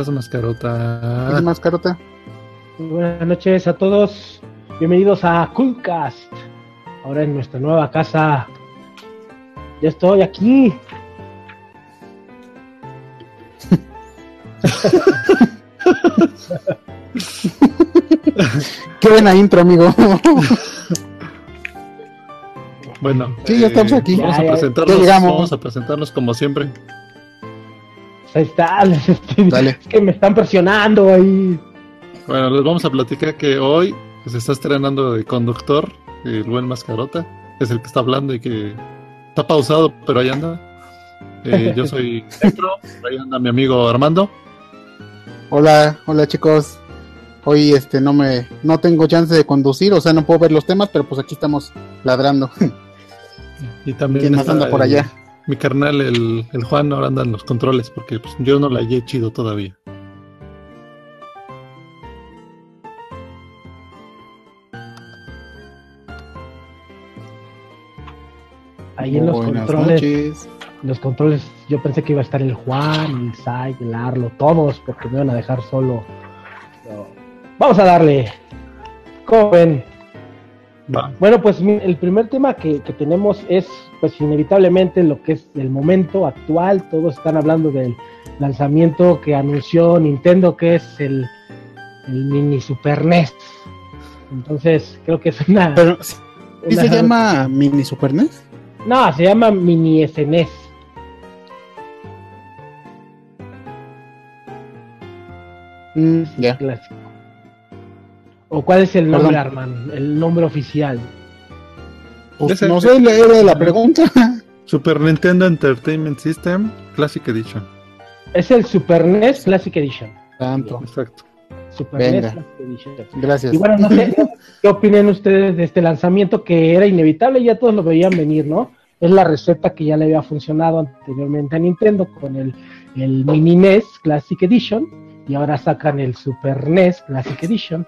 Paz, mascarota. ¿Qué mascarota? Buenas noches a todos. Bienvenidos a Coolcast. Ahora en nuestra nueva casa. Ya estoy aquí. Qué buena intro, amigo. Bueno, Sí, ya estamos aquí. Vamos Ya, a presentarnos. Ya llegamos. Vamos a presentarnos como siempre. Ahí está. Dale. Es que me están presionando ahí. Bueno, les vamos a platicar que hoy se está estrenando de conductor el buen mascarota. Es el que está hablando y que está pausado, pero ahí anda. Eh, yo soy Necro, ahí anda mi amigo Armando. Hola, hola chicos. Hoy este no me no tengo chance de conducir, o sea, no puedo ver los temas, pero pues aquí estamos ladrando. Y también ¿Quién más está anda por allá? Mi carnal, el, el Juan, ahora anda en los controles porque pues, yo no la hallé chido todavía. Ahí en los Buenas controles. noches. En los controles yo pensé que iba a estar el Juan, el Sai, el Arlo, todos, porque me iban a dejar solo. Pero Vamos a darle. ¿Cómo ven? Va. Bueno, pues el primer tema que, que tenemos es, pues inevitablemente lo que es el momento actual. Todos están hablando del lanzamiento que anunció Nintendo, que es el, el mini Super NES. Entonces, creo que es una. Pero ¿sí una- se llama Mini Super NES? No, se llama mini SNES. Mm, ya. Clásico. ¿O cuál es el nombre. Arman? El nombre oficial. Pues, no sé, le era la pregunta. Super Nintendo Entertainment System Classic Edition. Es el Super NES Classic Edition. Tanto. Exacto. Super Venga. NES Classic Edition. Gracias. Y bueno, no sé qué opinen ustedes de este lanzamiento que era inevitable, ya todos lo veían venir, ¿no? Es la receta que ya le había funcionado anteriormente a Nintendo con el, el Mini NES Classic Edition y ahora sacan el Super NES Classic Edition.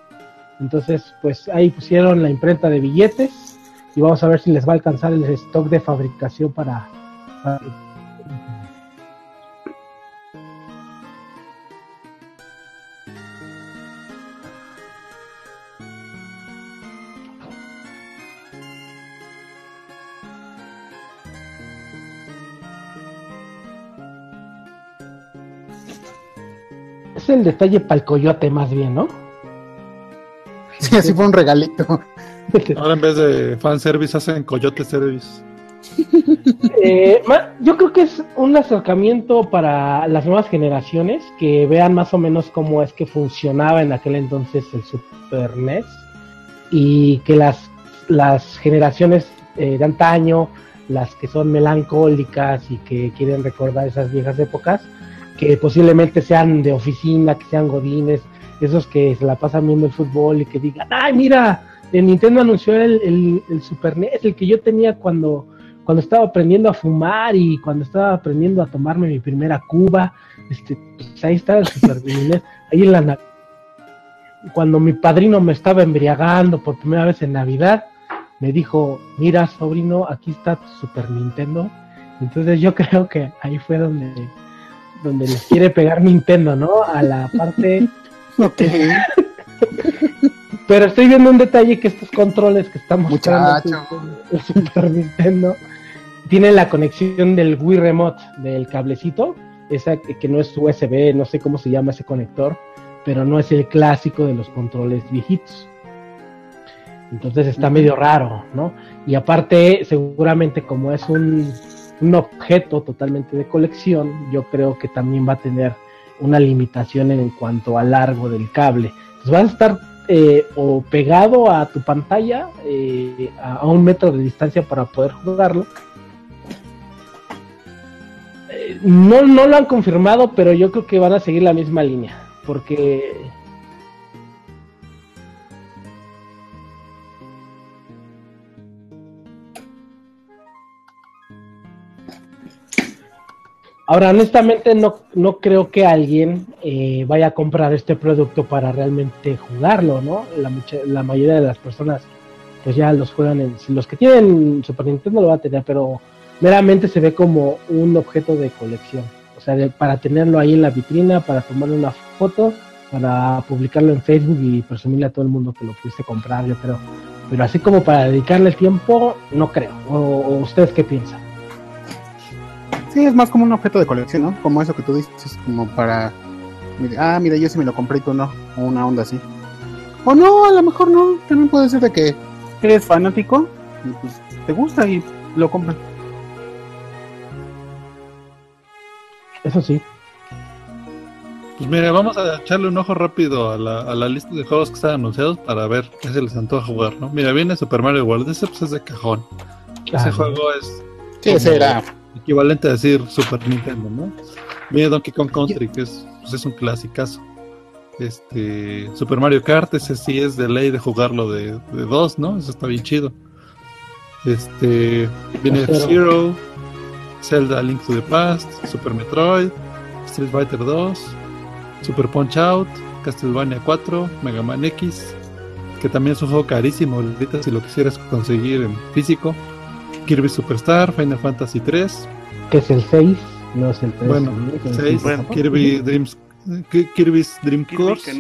Entonces, pues ahí pusieron la imprenta de billetes y vamos a ver si les va a alcanzar el stock de fabricación para... para- el detalle para el coyote más bien, ¿no? Sí, así fue un regalito. Ahora en vez de fanservice hacen Coyote Service. Eh, yo creo que es un acercamiento para las nuevas generaciones que vean más o menos cómo es que funcionaba en aquel entonces el Super NES y que las, las generaciones eh, de antaño, las que son melancólicas y que quieren recordar esas viejas épocas, que posiblemente sean de oficina, que sean godines, esos que se la pasan viendo el fútbol y que digan, ay, mira, el Nintendo anunció el, el, el Super NES, el que yo tenía cuando cuando estaba aprendiendo a fumar y cuando estaba aprendiendo a tomarme mi primera cuba, este, pues ahí está el Super Nintendo, ahí en la cuando mi padrino me estaba embriagando por primera vez en Navidad, me dijo, mira sobrino, aquí está tu Super Nintendo. Entonces yo creo que ahí fue donde, donde les quiere pegar Nintendo, ¿no? A la parte... Pero estoy viendo un detalle que estos controles que estamos mostrando el Super Nintendo tienen la conexión del Wii Remote, del cablecito, esa que no es USB, no sé cómo se llama ese conector, pero no es el clásico de los controles viejitos. Entonces está medio raro, ¿no? Y aparte, seguramente como es un, un objeto totalmente de colección, yo creo que también va a tener una limitación en cuanto al largo del cable. Entonces vas a estar eh, o pegado a tu pantalla eh, a, un metro de distancia para poder jugarlo. Eh, no, no lo han confirmado, pero yo creo que van a seguir la misma línea, porque Ahora, honestamente, no, no creo que alguien eh, vaya a comprar este producto para realmente jugarlo, ¿no? La, la mayoría de las personas, pues ya los juegan en. Los que tienen Super Nintendo lo van a tener, pero meramente se ve como un objeto de colección. O sea, para tenerlo ahí en la vitrina, para tomarle una foto, para publicarlo en Facebook y presumirle a todo el mundo que lo pudiste comprar, yo creo. Pero así como para dedicarle tiempo, no creo. o ustedes qué piensan? Sí, es más como un objeto de colección, ¿no? Como eso que tú dices, como para. Ah, mira, yo sí me lo compré y tú no. O una onda así. O no, a lo mejor no. También puede ser de que eres fanático y pues te gusta y lo compras. Eso sí. Pues mira, vamos a echarle un ojo rápido a la, a la lista de juegos que están anunciados para ver qué se les antoja jugar, ¿no? Mira, viene Super Mario World, ese pues es de cajón. Ese juego es... Sí, ese era equivalente a decir Super Nintendo, ¿no? Viene Donkey Kong Country, que es, pues es un clasicazo. Este, Super Mario Kart, ese sí es de ley de jugarlo de, de dos, ¿no? Eso está bien chido. Este, viene Zero, Zelda Link to the Past, Super Metroid, Street Fighter 2, Super Punch Out, Castlevania 4, Mega Man X, que también es un juego carísimo ahorita si lo quisieras conseguir en físico. Kirby Superstar, Final Fantasy 3. Que es el 6, no es el 3. Bueno, 6, Kirby Dreams, Kirby's Dream Course.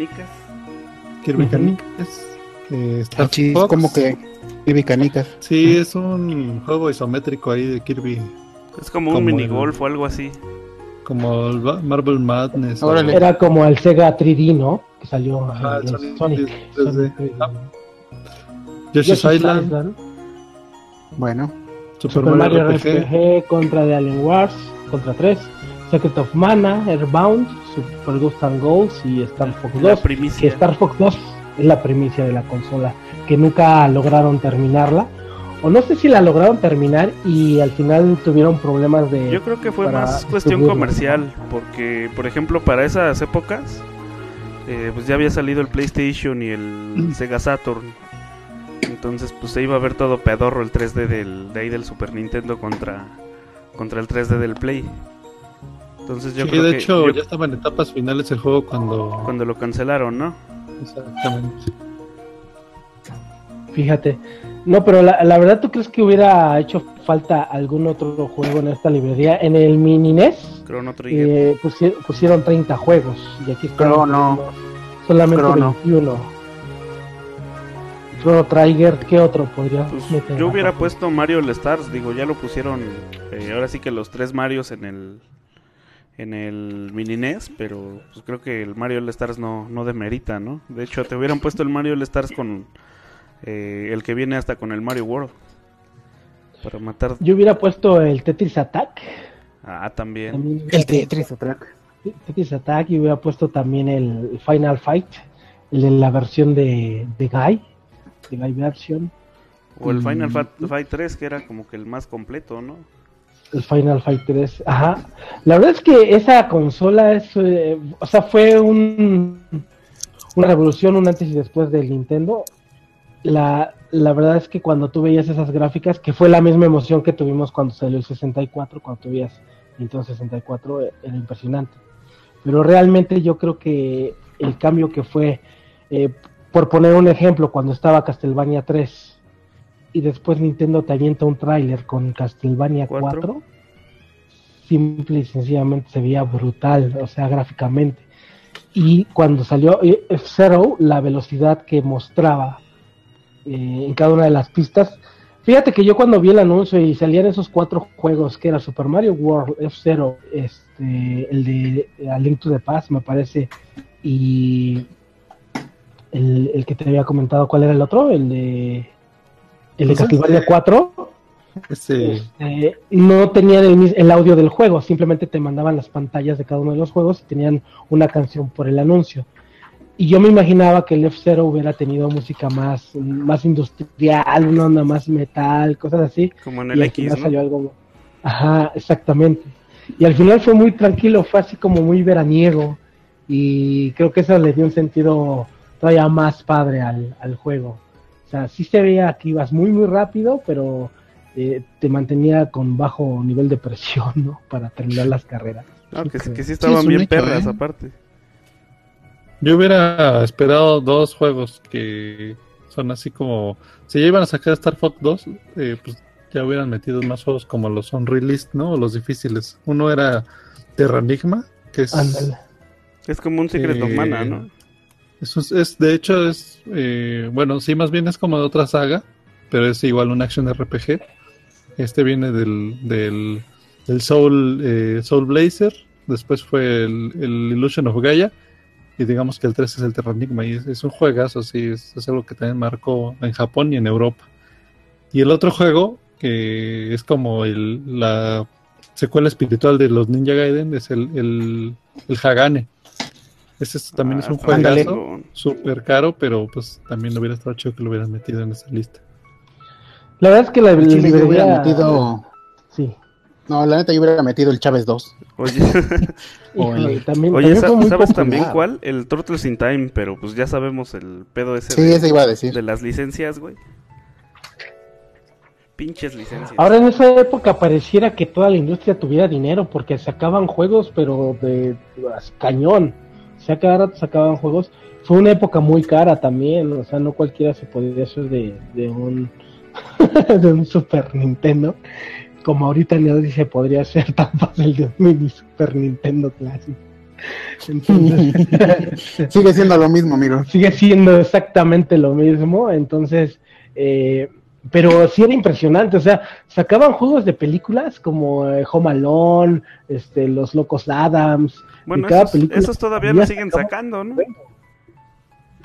Kirby Canicas. Eh, Star Fox. como que Kirby Canicas. Sí, es un juego isométrico ahí de Kirby. Es como, como un minigolf o algo así. Como el Marble Madness. Era como el Sega 3D, ¿no? Que salió Ajá, en Sonic. Sonic. Desde, Sonic. Yoshi's Island. Island. Bueno. Super, Mario, RPG. contra The Alien Wars, contra 3, Secret of Mana, Airbound, Super Ghost and Ghosts y Star Fox 2. Que Star Fox 2 es la primicia de la consola, que nunca lograron terminarla. O no sé si la lograron terminar y al final tuvieron problemas de... Yo creo que fue más cuestión comercial, porque por ejemplo para esas épocas, eh, pues ya había salido el PlayStation y el Sega Saturn entonces, pues se iba a ver todo pedorro el 3D del, de ahí del Super Nintendo contra, contra el 3D del Play. Entonces yo creo de hecho ya estaba en etapas finales el juego cuando... Cuando lo cancelaron, ¿no? Exactamente. Fíjate. No, pero la, la, verdad, ¿tú crees que hubiera hecho falta algún otro juego en esta librería? En el Mini NES Chrono Trigger. Eh, pusieron, 30 juegos y aquí Chrono. solamente 21. Chrono Trigger, ¿qué otro podría pues, Yo hubiera puesto Mario All Stars, digo, ya lo pusieron, eh, ahora sí que los tres Marios en el en el mini NES, pero pues creo que el Mario All Stars no, no demerita, ¿no? De hecho, te hubieran puesto el Mario All Stars con eh, el que viene hasta con el Mario World. Para matar. Yo hubiera puesto el Tetris Attack. Ah, también. el Tetris Attack. Tetris Attack y hubiera puesto también el Final Fight, el de la versión de, de Guy de live action. O el Final Fight 3, que era como que el más completo, ¿no? El Final Fight 3, ajá. La verdad es que esa consola es, eh, o sea, fue un, una revolución, un antes y después del Nintendo. La, la verdad es que cuando tú veías esas gráficas, que fue la misma emoción que tuvimos cuando salió el 64, cuando tuvías Nintendo 64, eh, era impresionante. Pero realmente yo creo que el cambio que fue, eh, por poner un ejemplo, cuando estaba Castlevania 3 y después Nintendo te avienta un tráiler con Castlevania ¿Cuatro? 4. Simple y sencillamente se veía brutal, o sea, gráficamente. Y cuando salió eh, F-Zero, la velocidad que mostraba eh, en cada una de las pistas. Fíjate que yo cuando vi el anuncio y salían esos cuatro juegos, que era Super Mario World, F-Zero, este, el de A Link to the Past, me parece, y el, el que te había comentado, ¿cuál era el otro? El de, el de Castlevania ese- 4. Ese, Este, no tenían el, audio del juego, simplemente te mandaban las pantallas de cada uno de los juegos y tenían una canción por el anuncio. Y yo me imaginaba que el F-Zero hubiera tenido música más, más industrial, una onda más metal, cosas así. Como en y el al X, final ¿no? salió algo. Ajá, exactamente. Y al final fue muy tranquilo, fue así como muy veraniego. Y creo que eso le dio un sentido todavía más padre al, al juego. O sea, sí se veía que ibas muy, muy rápido, pero eh, te mantenía con bajo nivel de presión, ¿no? Para terminar las carreras. No, que, que sí Sí, estaban es bien hecho, perras ¿eh? aparte. yo hubiera esperado dos juegos que son así como. Si ya iban a sacar Star Fox 2, eh, pues ya hubieran metido más juegos como los son released, ¿no? O los difíciles. Uno era Terranigma, que es. Ándale. Es como un Secret of Eh, Mana, ¿no? Eso es, de hecho, es. eh, bueno, sí, más bien es como de otra saga, pero es igual un action RPG. Este viene del, del, del Soul, eh, Soul Blazer, después fue el, el Illusion of Gaia, y digamos que el 3 es el Terranigma, y es, es un juegazo, sí, es, es algo que también marcó en Japón y en Europa. Y el otro juego, que es como el, la secuela espiritual de los Ninja Gaiden, es el, el, el Hagane. Ese es- también Ah, es un está bien juegazo súper caro, pero pues también hubiera estado chido que lo hubieran metido en esa lista. La verdad es que la yo hubiera librería- metido. Sí. No, la neta yo hubiera metido el Chávez 2. Oye, Híjole, también, oye también ¿sabes también cuál? El Turtles in Time, pero pues ya sabemos el pedo ese Sí, de, ese iba a decir. de las licencias, güey. Pinches licencias. Ahora en esa época pareciera que toda la industria tuviera dinero porque sacaban juegos pero de cañón. O sea, cada rato sacaban juegos. Fue una época muy cara también, o sea, no cualquiera se podía hacer de, de un de un Super Nintendo. Como ahorita nadie se podría hacer tan fácil de un mini Super Nintendo Classic. Entonces, Sigue siendo lo mismo, amigo. sigue siendo exactamente lo mismo, entonces, eh, pero sí era impresionante, o sea, sacaban juegos de películas como eh, Home Alone, este, Los Locos Adams, bueno, cada esos, película esos todavía lo siguen sacaban- sacando, ¿no?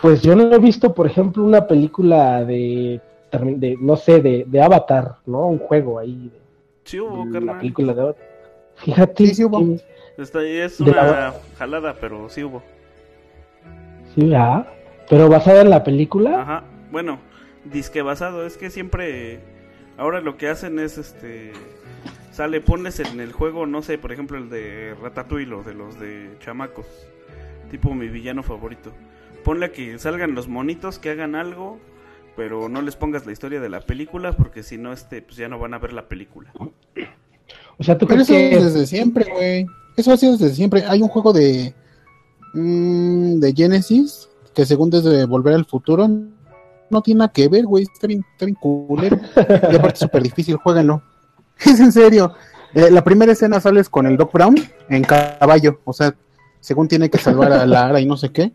pues yo no he visto, por ejemplo, una película de, de no sé, de, de Avatar, ¿no? Un juego ahí, Sí hubo, la carnal. película de Avatar. Fíjate, Sí, sí hubo. que- es De la- una jalada, pero sí hubo. sí, ah, pero basada en la película, Ajá. Bueno, disque basado, es que siempre ahora lo que hacen es este sale ponles en el juego, no sé, por ejemplo el de Ratatouille o de los de chamacos, tipo mi villano favorito. Ponle que salgan los monitos que hagan algo, pero no les pongas la historia de la película porque si no este pues ya no van a ver la película. o sea, ¿tú Pero crees eso que es desde siempre, güey. Eso ha sido desde siempre. Hay un juego de. mm, de Genesis que, según desde Volver al Futuro, no tiene nada que ver, güey. Está bien, está bien culero. Y aparte súper difícil, jueguenlo. Es en serio. Eh, la primera escena sales con el Doc Brown en caballo. O sea, según tiene que salvar a Lara y no sé qué.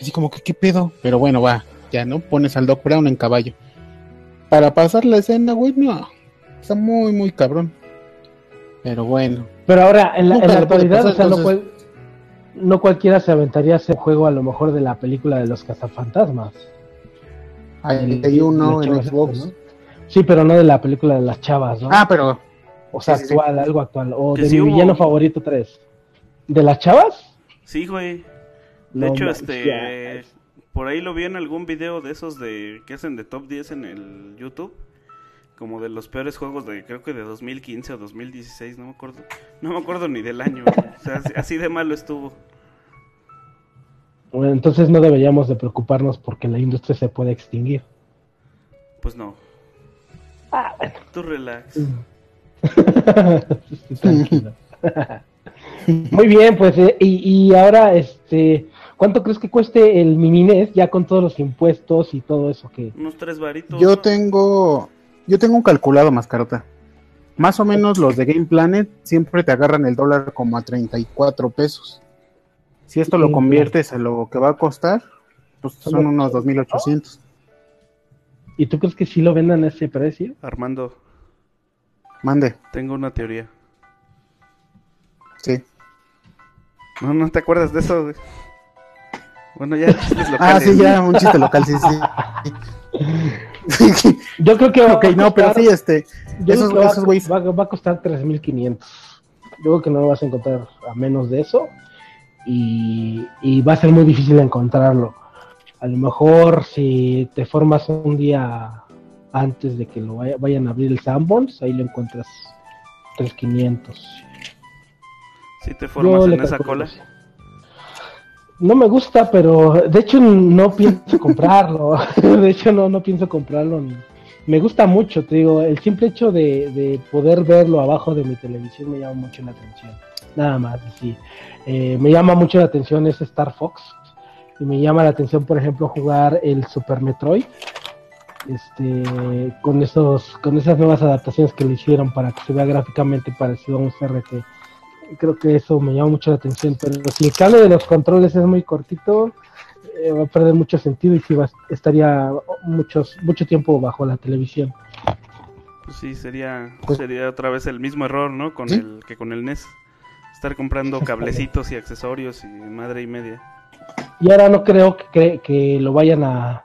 Así como que, ¿qué pedo? Pero bueno, va. Ya, ¿no? Pones al Doc Brown en caballo. Para pasar la escena, güey, no. Está muy, muy cabrón. Pero bueno. Pero ahora, en la, en actualidad, pasar, o sea, no, cual- no cualquiera se aventaría a hacer juego a lo mejor de la película de los cazafantasmas. Hay, uno en Xbox. estas, ¿no? Sí, pero no de la película de las chavas, ¿no? Ah, pero o sea, sí, sí, sí. actual, algo actual. O Que de sí mi hubo. villano favorito 3. ¿De las chavas? Sí, güey. De No hecho, este por ahí lo vi en algún video de esos de que hacen de top 10 en el YouTube. Como de los peores juegos de creo que de 2015 o 2016, no me acuerdo. No me acuerdo ni del año. güey. O sea, así, así de malo estuvo. Bueno, entonces no deberíamos de preocuparnos porque la industria se puede extinguir. Pues no. Ah, bueno. Tú relax. Tranquilo. Muy bien, pues, eh, y, y ahora, este, ¿cuánto crees que cueste el mini NES ya con todos los impuestos y todo eso que... Unos tres varitos. yo ¿no? tengo Yo tengo un calculado, mascarota. Más o menos los de Game Planet siempre te agarran el dólar como a 34 pesos. Si esto lo conviertes a lo que va a costar, pues son unos 2.800. ¿Y tú crees que sí lo vendan a ese precio? Armando, Mande, tengo una teoría. sí. No, no te acuerdas de eso. güey? Bueno, ya chistes Ah, locales. sí, ya, un chiste local, sí, sí. Yo creo que va ok, a no, pero sí, este, yo esos- creo que va- esos güeyes- va, va a costar 3.500. Yo creo que no lo vas a encontrar a menos de eso. Y, y va a ser muy difícil encontrarlo. A lo mejor si te formas un día antes de que lo vaya- vayan a abrir el Sanborns, ahí lo encuentras 3.500. Si te formas Yo en esa cola. No me gusta, pero de hecho no pienso comprarlo. de hecho no, no pienso comprarlo. ni- Me gusta mucho, te digo, el simple hecho de, de poder verlo abajo de mi televisión me llama mucho la atención. Nada más, sí. Eh, me llama mucho la atención ese Star Fox. Y me llama la atención, por ejemplo, jugar el Super Metroid. Este, con esos, con esas nuevas adaptaciones que le hicieron para que se vea gráficamente parecido a un CRT creo que eso me llama mucho la atención, pero si el cable de los controles es muy cortito, eh, va a perder mucho sentido y sí va, estaría muchos, mucho tiempo bajo la televisión. Pues sí, sería, Pues- sería otra vez el mismo error, ¿no? Con ¿Sí? el que con el NES. Estar comprando cablecitos y accesorios y madre y media. Y ahora no creo que, que lo vayan a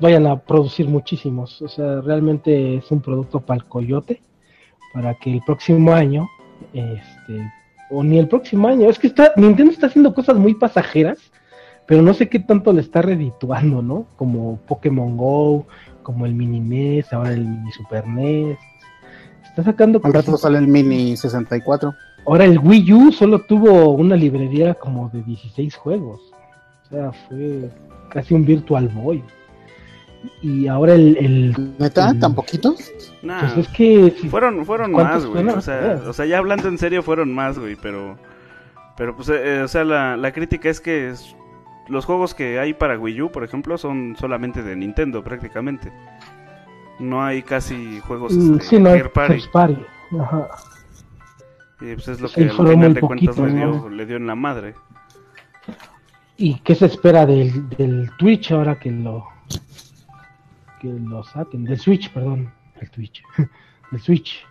vayan a producir muchísimos, o sea, realmente es un producto para el coyote, para que el próximo año, este, o ni el próximo año, es que está, Nintendo está haciendo cosas muy pasajeras, pero no sé qué tanto le está redituando, ¿no? Como Pokémon Go, como el Mini NES, ahora el Mini Super NES. Está sacando Al rato sale el Mini 64. Ahora el Wii U solo tuvo una librería como de 16 juegos. O sea, fue casi un Virtual Boy. Y ahora el... el ¿Neta? ¿Tan poquitos? Nah, pues es que... si- fueron, fueron ¿Cuántos más, güey. O sea, Eh. o sea, ya hablando en serio, fueron más, güey. Pero, pero pues, eh, o sea, la, la crítica es que es- los juegos que hay para Wii U, por ejemplo, son solamente de Nintendo, prácticamente. No hay casi juegos Mm, este, sí, no, third party. party. Ajá. Y pues es lo Sí, que al final de cuentas poquitos, le dio, ¿no? le dio en la madre. ¿Y qué se espera del, del Twitch ahora que lo que lo saquen? Del Switch, perdón. El Twitch. del Switch.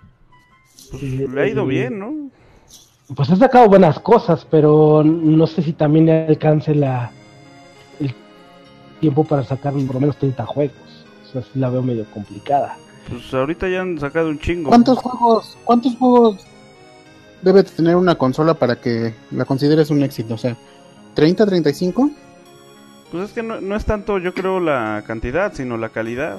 Pues, Eh, le ha ido eh, bien, ¿no? Pues ha sacado buenas cosas, pero no sé si también le alcance la el tiempo para sacar por lo menos 30 juegos. O sea, sí la veo medio complicada. Pues ahorita ya han sacado un chingo. ¿Cuántos juegos, cuántos juegos debe tener una consola para que la consideres un éxito? O sea, ¿30, 35? Pues es que no, no es tanto, yo creo, la cantidad, sino la calidad.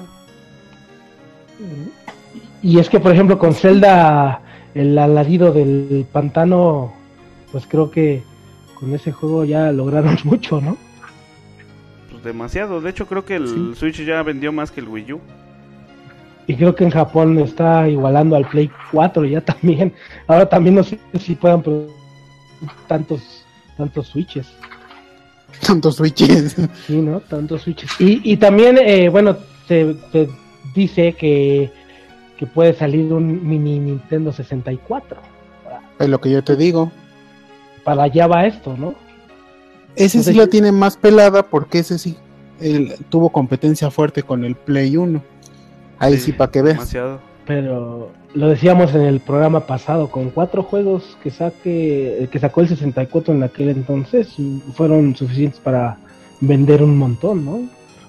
Y es que, por ejemplo, con Zelda, el alarido del pantano, pues creo que con ese juego ya lograron mucho, ¿no? Pues demasiado. De hecho, creo que el Switch ya vendió más que el Wii U. Y creo que en Japón está igualando al Play 4 ya también. Ahora también no sé si puedan producir tantos, tantos Switches. Tantos switches. Sí, ¿no? Tantos switches. Y, y también, eh, bueno, se, se dice que, que puede salir un mini Nintendo 64. es lo que yo te digo. Para allá va esto, ¿no? Ese sí Entonces- la tiene más pelada porque ese sí él tuvo competencia fuerte con el Play 1. Ahí sí, para que veas. Demasiado. Pero lo decíamos en el programa pasado, con cuatro juegos que saque, que sacó el 64 en aquel entonces, fueron suficientes para vender un montón, ¿no?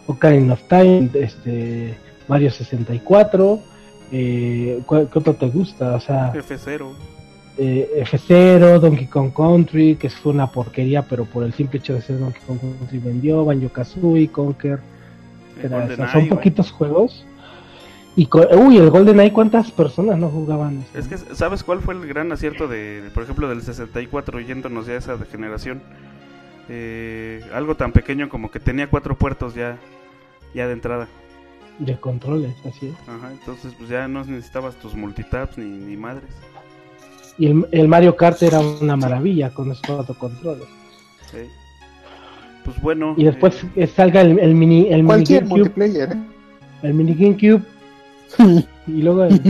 Ocarina of Time, este, Mario 64, eh, ¿cuál- ¿qué otro te gusta? O sea, F0. eh, F0, Donkey Kong Country, que fue una porquería, pero por el simple hecho de ser Donkey Kong Country vendió, Banjo Kazooie, Conker, era- o sea, GoldenEye, son poquitos juegos. Y co- uy, el GoldenEye, ¿cuántas personas no jugaban? eso? Es que, ¿sabes cuál fue el gran acierto de, por ejemplo, del 64 yéndonos ya a esa generación? Eh, algo tan pequeño como que tenía cuatro puertos ya, ya de entrada. De controles, así es. Ajá, entonces pues ya no necesitabas tus multitaps ni, ni madres. Y el, el Mario Kart era una maravilla con esos cuatro controles. Sí. Pues bueno. Y después eh, salga el, el mini el mini Cualquier GameCube, multiplayer, ¿eh? el mini GameCube Y luego el,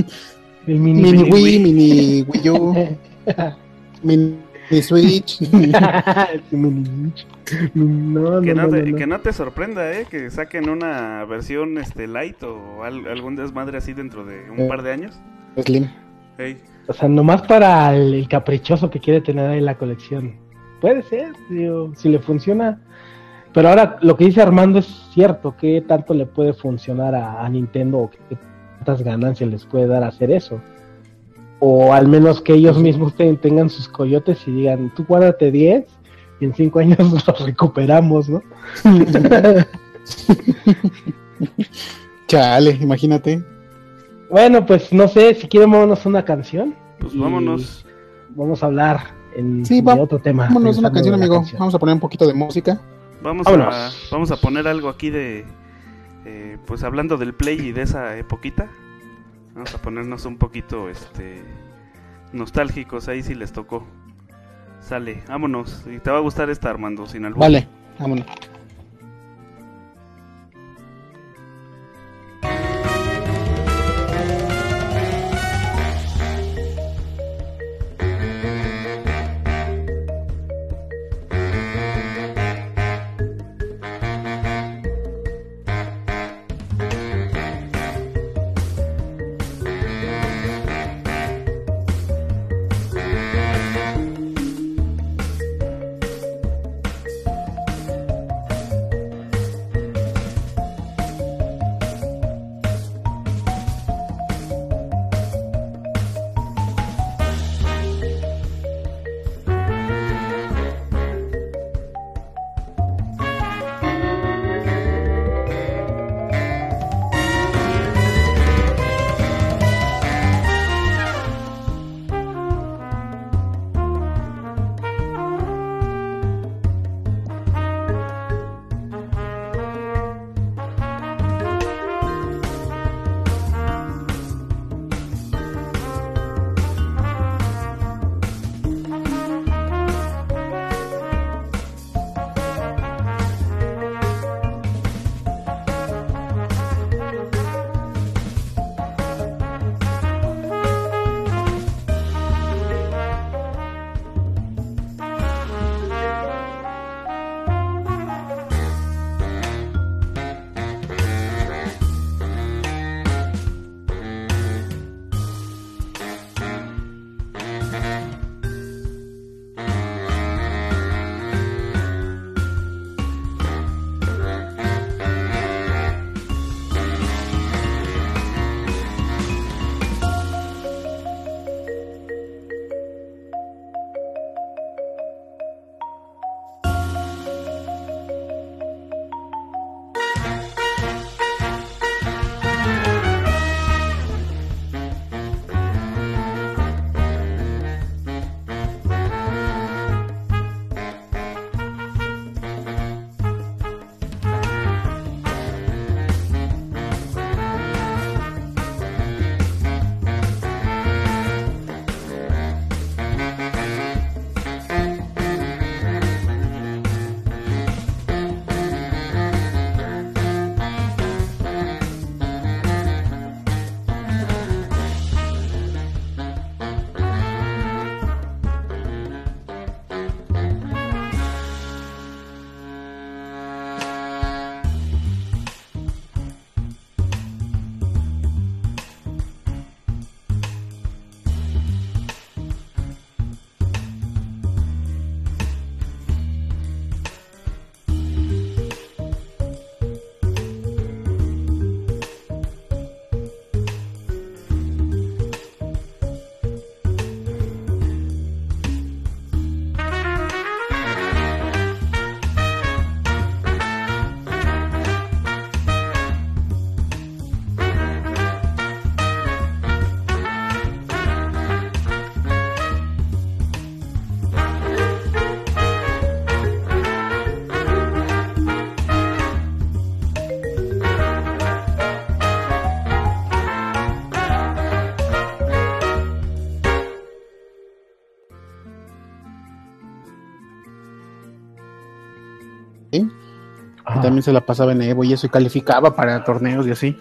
el mini, Mini Wii. Wii, mini Wii U, mini Switch. Mini- No, Que no, no, te, que no te sorprenda, ¿eh? Que saquen una versión este light o al- algún desmadre así dentro de un Eh. par de años. Slim. Ey, O sea, nomás para el, el caprichoso que quiere tener ahí la colección. Puede ser, digo, si le funciona. Pero ahora lo que dice Armando es cierto. ¿Qué tanto le puede funcionar a, a Nintendo o qué tantas ganancias les puede dar hacer eso? O al menos que ellos mismos te- tengan sus coyotes y digan, tú guárdate 10 y en 5 años los recuperamos, ¿no? Chale, imagínate. bueno, pues no sé, si quieren vámonos a una canción. pues vámonos. Vamos a hablar en, Sí, de otro tema. Vámonos a una canción, amigo. canción. Vamos a poner un poquito de música. Vamos a, vamos a poner algo aquí de. Eh, pues hablando del Play y de esa epoquita. Vamos a ponernos un poquito este nostálgicos ahí si les tocó. Sale, vámonos. Y te va a gustar esta, Armando, sin albur. Vale, vámonos. También se la pasaba en Evo y eso y calificaba para torneos y así.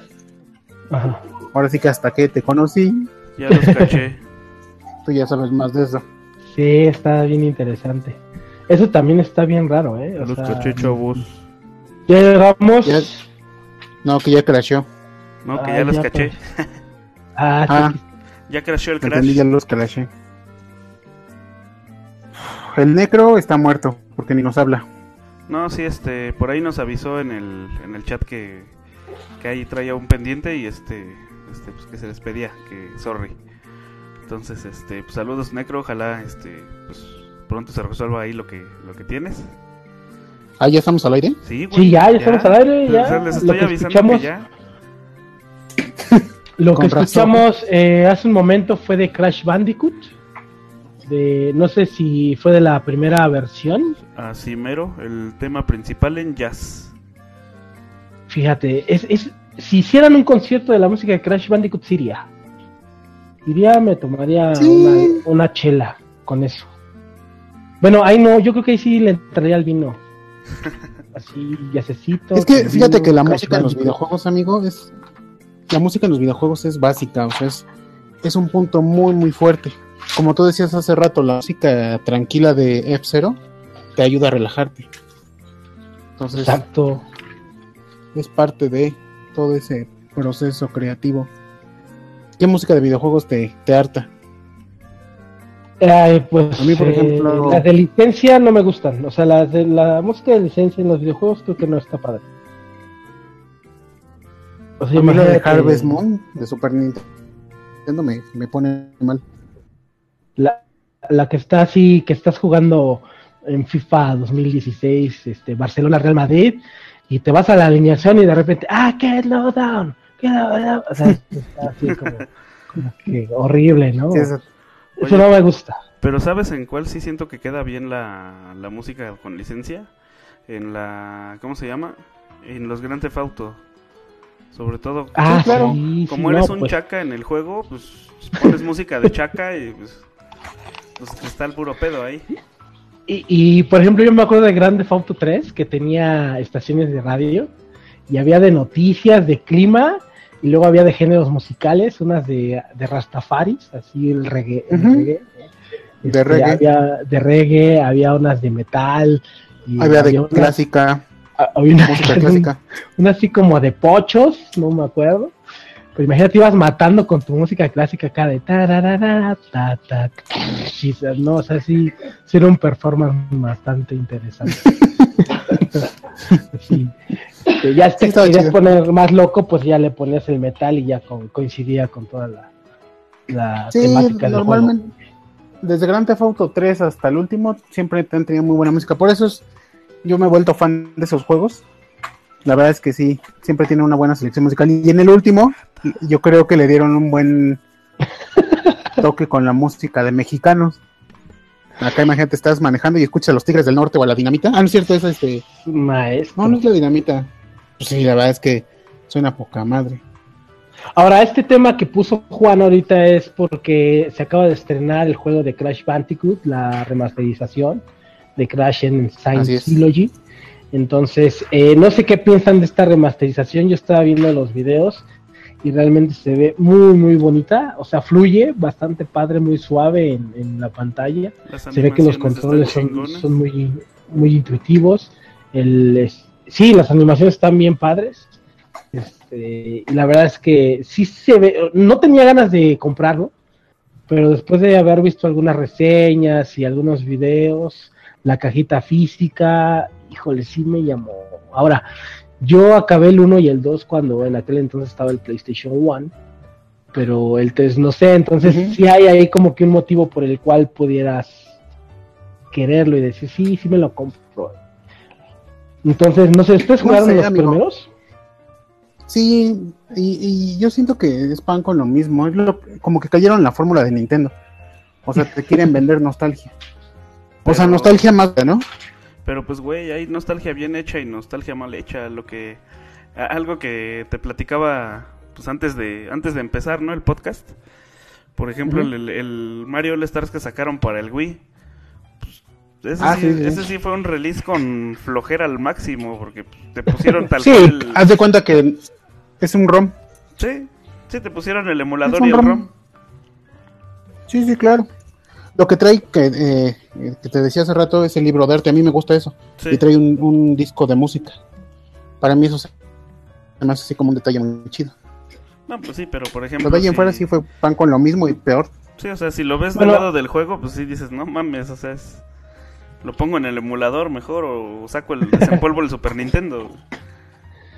Ajá. Ahora sí que hasta que te conocí, Ya los caché. tú ya sabes más de eso. Sí, está bien interesante. Eso también está bien raro, ¿eh? O los sea, caché, chavos. ya llegamos. Ya- No, que ya crasheó. No, que Ah, ya los ya, caché. Ah, sí, Ah, Ya crashó el entendí, crash. ya los crasheé. El necro está muerto, porque ni nos habla. No, sí, este, por ahí nos avisó en el, en el chat que, que ahí traía un pendiente y este, este, pues que se despedía, que sorry. Entonces, este, pues saludos Necro, ojalá, este, pues pronto se resuelva ahí lo que, lo que tienes. Ah, ya estamos al aire. Sí, güey. Sí, ya, ya estamos al aire, O ya. sea, les Lo estoy que avisando escuchamos- que ya. Lo que escuchamos eh, hace un momento fue de Crash Bandicoot. De, no sé si fue de la primera versión. Así mero, el tema principal en jazz. Fíjate, es, es, si hicieran un concierto de la música de Crash Bandicoot, sí iría. Iría, me tomaría Sí. una, una chela con eso. Bueno, ahí no, yo creo que ahí sí le entraría al vino. Así, yacecito. Es que fíjate vino, que la Crash música en los videojuegos, amigo, es. La música en los videojuegos es básica, o sea, es, es un punto muy, muy fuerte. Como tú decías hace rato, la música tranquila de F-Zero te ayuda a relajarte. Entonces, Exacto. es parte de todo ese proceso creativo. ¿Qué música de videojuegos te, te harta? Ay, pues A mí, por eh, ejemplo- las de licencia no me gustan. O sea, las de la música de licencia en los videojuegos creo que no está padre. O sea, A mí la de Harvest Moon de Super Nintendo me, me pone mal. La, la que está así, que estás jugando en FIFA 2016, este, Barcelona Real Madrid, y te vas a la alineación y de repente, ah, get low down, get low down. O sea, está así como, como que horrible, ¿no? Sí, Eso no me gusta. Pero ¿sabes en cuál sí siento que queda bien la, la música con licencia? En la... ¿Cómo se llama? En los Grand Theft Auto. Sobre todo, Ah, claro. sí, como sí, eres no, un pues, chaca en el juego, pues pones música de chaca y pues, pues está el puro pedo ahí. Y, y, por ejemplo, yo me acuerdo de Grande Auto 3 que tenía estaciones de radio y había de noticias, de clima y luego había de géneros musicales, unas de, de Rastafaris, así el reggae. el Ujú. reggae. De Este, reggae. Había de reggae, había unas de metal. Y Había de unas- clásica, ah, había una, música clásica. una así como de pochos, no me acuerdo. Pero imagínate, ibas matando con tu música clásica acá de tararara, ta, ta, o sea, no, o sea, sí, sí era un performance bastante interesante. sí. Que ya Sí, te estaba querías poner más loco, pues ya le ponías el metal y ya co- coincidía con toda la, la Sí, temática del juego. normalmente. Desde Grand Theft Auto 3 hasta el último, siempre han tenido muy buena música. Por eso es, yo me he vuelto fan de esos juegos. La verdad es que sí, siempre tiene una buena selección musical. Y en el último, yo creo que le dieron un buen toque con la música de mexicanos. Acá imagínate, estás manejando y escuchas a los Tigres del Norte o a la Dinamita. Ah, no es cierto, es este. Maestro. No, no es la Dinamita. Pues sí, la verdad es que suena poca madre. Ahora, este tema que puso Juan ahorita es porque se acaba de estrenar el juego de Crash Bandicoot, la remasterización de Crash en Science. Trilogy. Entonces, eh, no sé qué piensan de esta remasterización. Yo estaba viendo los videos y realmente se ve muy, muy bonita. O sea, fluye bastante padre, muy suave en, en la pantalla. Se ve que los controles son, son muy, muy intuitivos. El, sí, las animaciones están bien padres. Este, y la verdad es que sí se ve. No tenía ganas de comprarlo, pero después de haber visto algunas reseñas y algunos videos, la cajita física, híjole, sí me llamó. Ahora, yo acabé el 1 y el 2 cuando en aquel entonces estaba el PlayStation 1, pero el 3 no sé, entonces Ujú. sí hay ahí como que un motivo por el cual pudieras quererlo y decir, sí, sí me lo compro. Entonces, no sé, ¿ustedes No jugaron sé, los amigo. primeros? Sí, y, y yo siento que es pan con lo mismo. Es lo- como que cayeron en la fórmula de Nintendo. O sea, te quieren vender nostalgia. O sea, nostalgia más, ¿no? Pero pues, güey, hay nostalgia bien hecha y nostalgia mal hecha. Lo que. Algo que te platicaba pues antes de antes de empezar, ¿no? El podcast. Por ejemplo, el, el Mario All Stars que sacaron para el Wii. Pues, ese, Ah, sí, ese sí fue un release con flojera al máximo. Porque pues, te pusieron tal Sí, cual. haz de cuenta que es un ROM. Sí, Sí, te pusieron el emulador y el ROM. ROM. Sí, sí, claro. Lo que trae, que, eh, que te decía hace rato, es el libro de arte. A mí me gusta eso. Sí. Y trae un, un disco de música. Para mí eso se me hace así como un detalle muy chido. No, pues sí, pero por ejemplo. Pero de ahí en si- fuera sí fue pan con lo mismo y peor. Sí, o sea, si lo ves Bueno. del lado del juego, pues sí dices, no mames, o sea, es... lo pongo en el emulador mejor o saco el desempolvo el Super Nintendo.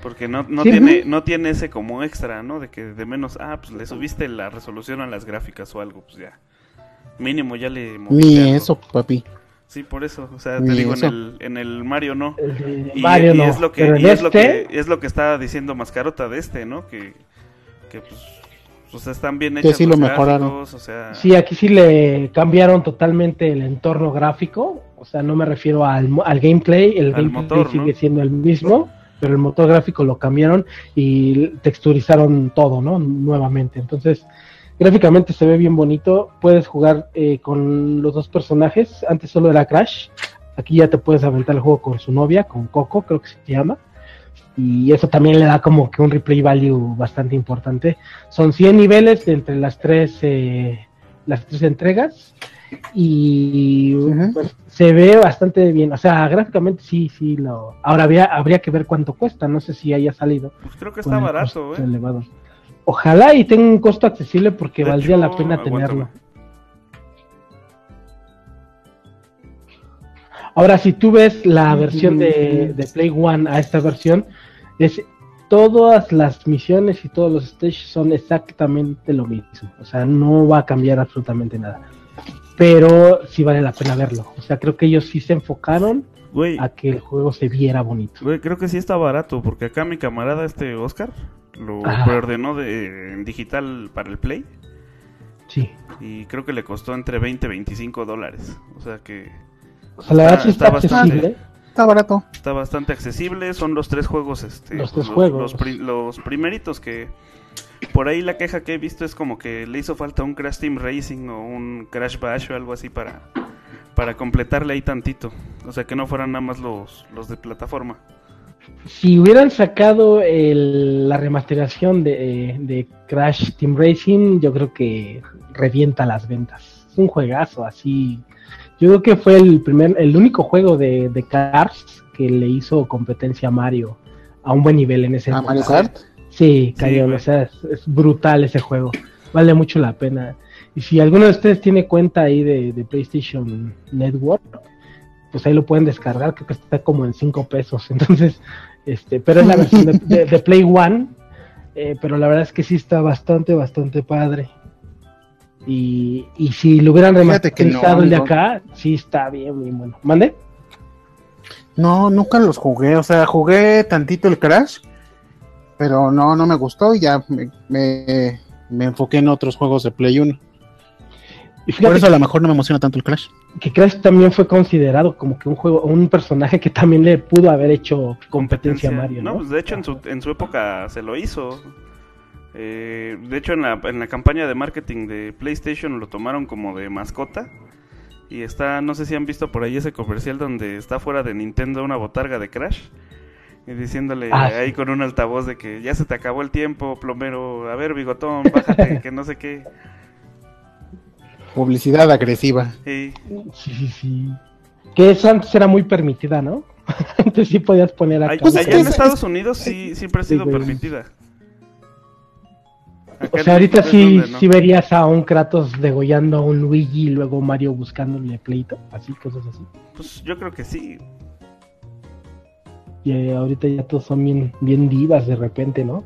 Porque no, no Sí, tiene no tiene ese como extra, ¿no? De que de menos, ah, pues le subiste la resolución a las gráficas o algo, pues ya. Mínimo ya le Ni algo. eso, papi. Sí, por eso, o sea, te Ni digo, en el, en el Mario no. El de Y, Mario y no, es lo que y es lo este, que es lo que está diciendo Mascarota de este, ¿no? Que, que pues, o sea, están bien Que hechas sí los lo mejoraron. gráficos, o sea, Sí, aquí sí le cambiaron totalmente el entorno gráfico. O sea, no me refiero al, al gameplay. El Al gameplay motor, sigue ¿no? siendo el mismo, pero el motor gráfico lo cambiaron y texturizaron todo, ¿no? Nuevamente. Entonces, gráficamente se ve bien bonito. Puedes jugar eh, con los dos personajes. Antes solo era Crash. Aquí ya te puedes aventar el juego con su novia, con Coco, creo que se llama. Y eso también le da como que un replay value bastante importante. Son 100 niveles de entre las tres, eh, las tres entregas. Y pues, se ve bastante bien. O sea, gráficamente sí, sí. lo Ahora habría, habría que ver cuánto cuesta. No sé si haya salido. pues creo que está barato, ¿eh? elevado. Ojalá y tenga un costo accesible porque De valdría hecho, la pena aguántame. tenerlo. Ahora, si tú ves la versión de, de Play One a esta versión, es todas las misiones y todos los stages son exactamente lo mismo. O sea, no va a cambiar absolutamente nada. Pero sí vale la pena verlo. O sea, creo que ellos sí se enfocaron a que el juego se viera bonito. güey, creo que sí está barato, porque acá mi camarada este Oscar lo Ajá. preordenó de, en digital para el Play Sí. y creo que le costó entre 20 y 25 dólares. O sea que O sea, la verdad sí Está- está, está bastante- accesible. Está barato. está bastante accesible. Son los tres juegos, este, Los tres juegos. Los, pri- los primeritos que por ahí la queja que he visto es como que le hizo falta un Crash Team Racing o un Crash Bash o algo así para para completarle ahí tantito. O sea que no fueran nada más los los de plataforma. Si hubieran sacado el- la remasterización de, de Crash Team Racing, yo creo que revienta las ventas. Es un juegazo así. Yo creo que fue el primer, el único juego de, de Cars que le hizo competencia a Mario a un buen nivel en ese ¿A. Mario Kart? Sí, cañón, güey. o sea, es, es brutal ese juego. Vale mucho la pena. Y si alguno de ustedes tiene cuenta ahí de, de PlayStation Network, pues ahí lo pueden descargar, creo que está como en 5 pesos. Entonces, este, pero es la versión de, de- de Play One. eh, pero la verdad es que sí está bastante, bastante padre. Y, y si lo hubieran que no, remasterizado el de acá, sí está bien, bien bueno. ¿Mande? No, nunca los jugué. O sea, jugué tantito el Crash. Pero no, no me gustó y ya me, me, me enfoqué en otros juegos de Play 1. Y Por eso a lo mejor no me emociona tanto el Crash. que Crash también fue considerado como que un juego, un personaje que también le pudo haber hecho competencia a Mario, ¿no? pues de hecho en su, en su época se lo hizo. Eh, de hecho en la, en la campaña de marketing de PlayStation lo tomaron como de mascota. Y está, no sé si han visto por ahí ese comercial donde está fuera de Nintendo una botarga de Crash. Y diciéndole Ah, sí. ahí con un altavoz de que ya se te acabó el tiempo, plomero. A ver, bigotón, bájate, que no sé qué. Publicidad agresiva. Y Sí, sí, sí. Que eso antes era muy permitida, ¿no? antes sí podías poner acá. Pues es allá en es- Estados Unidos sí siempre ha Sí, sido permitida. Acá o sea, ahorita sí, donde no. sí verías a un Kratos degollando a un Luigi y luego Mario buscándole pleito, así, cosas así. Pues yo creo que sí. Y eh, ahorita ya todos son bien, bien divas de repente, ¿no?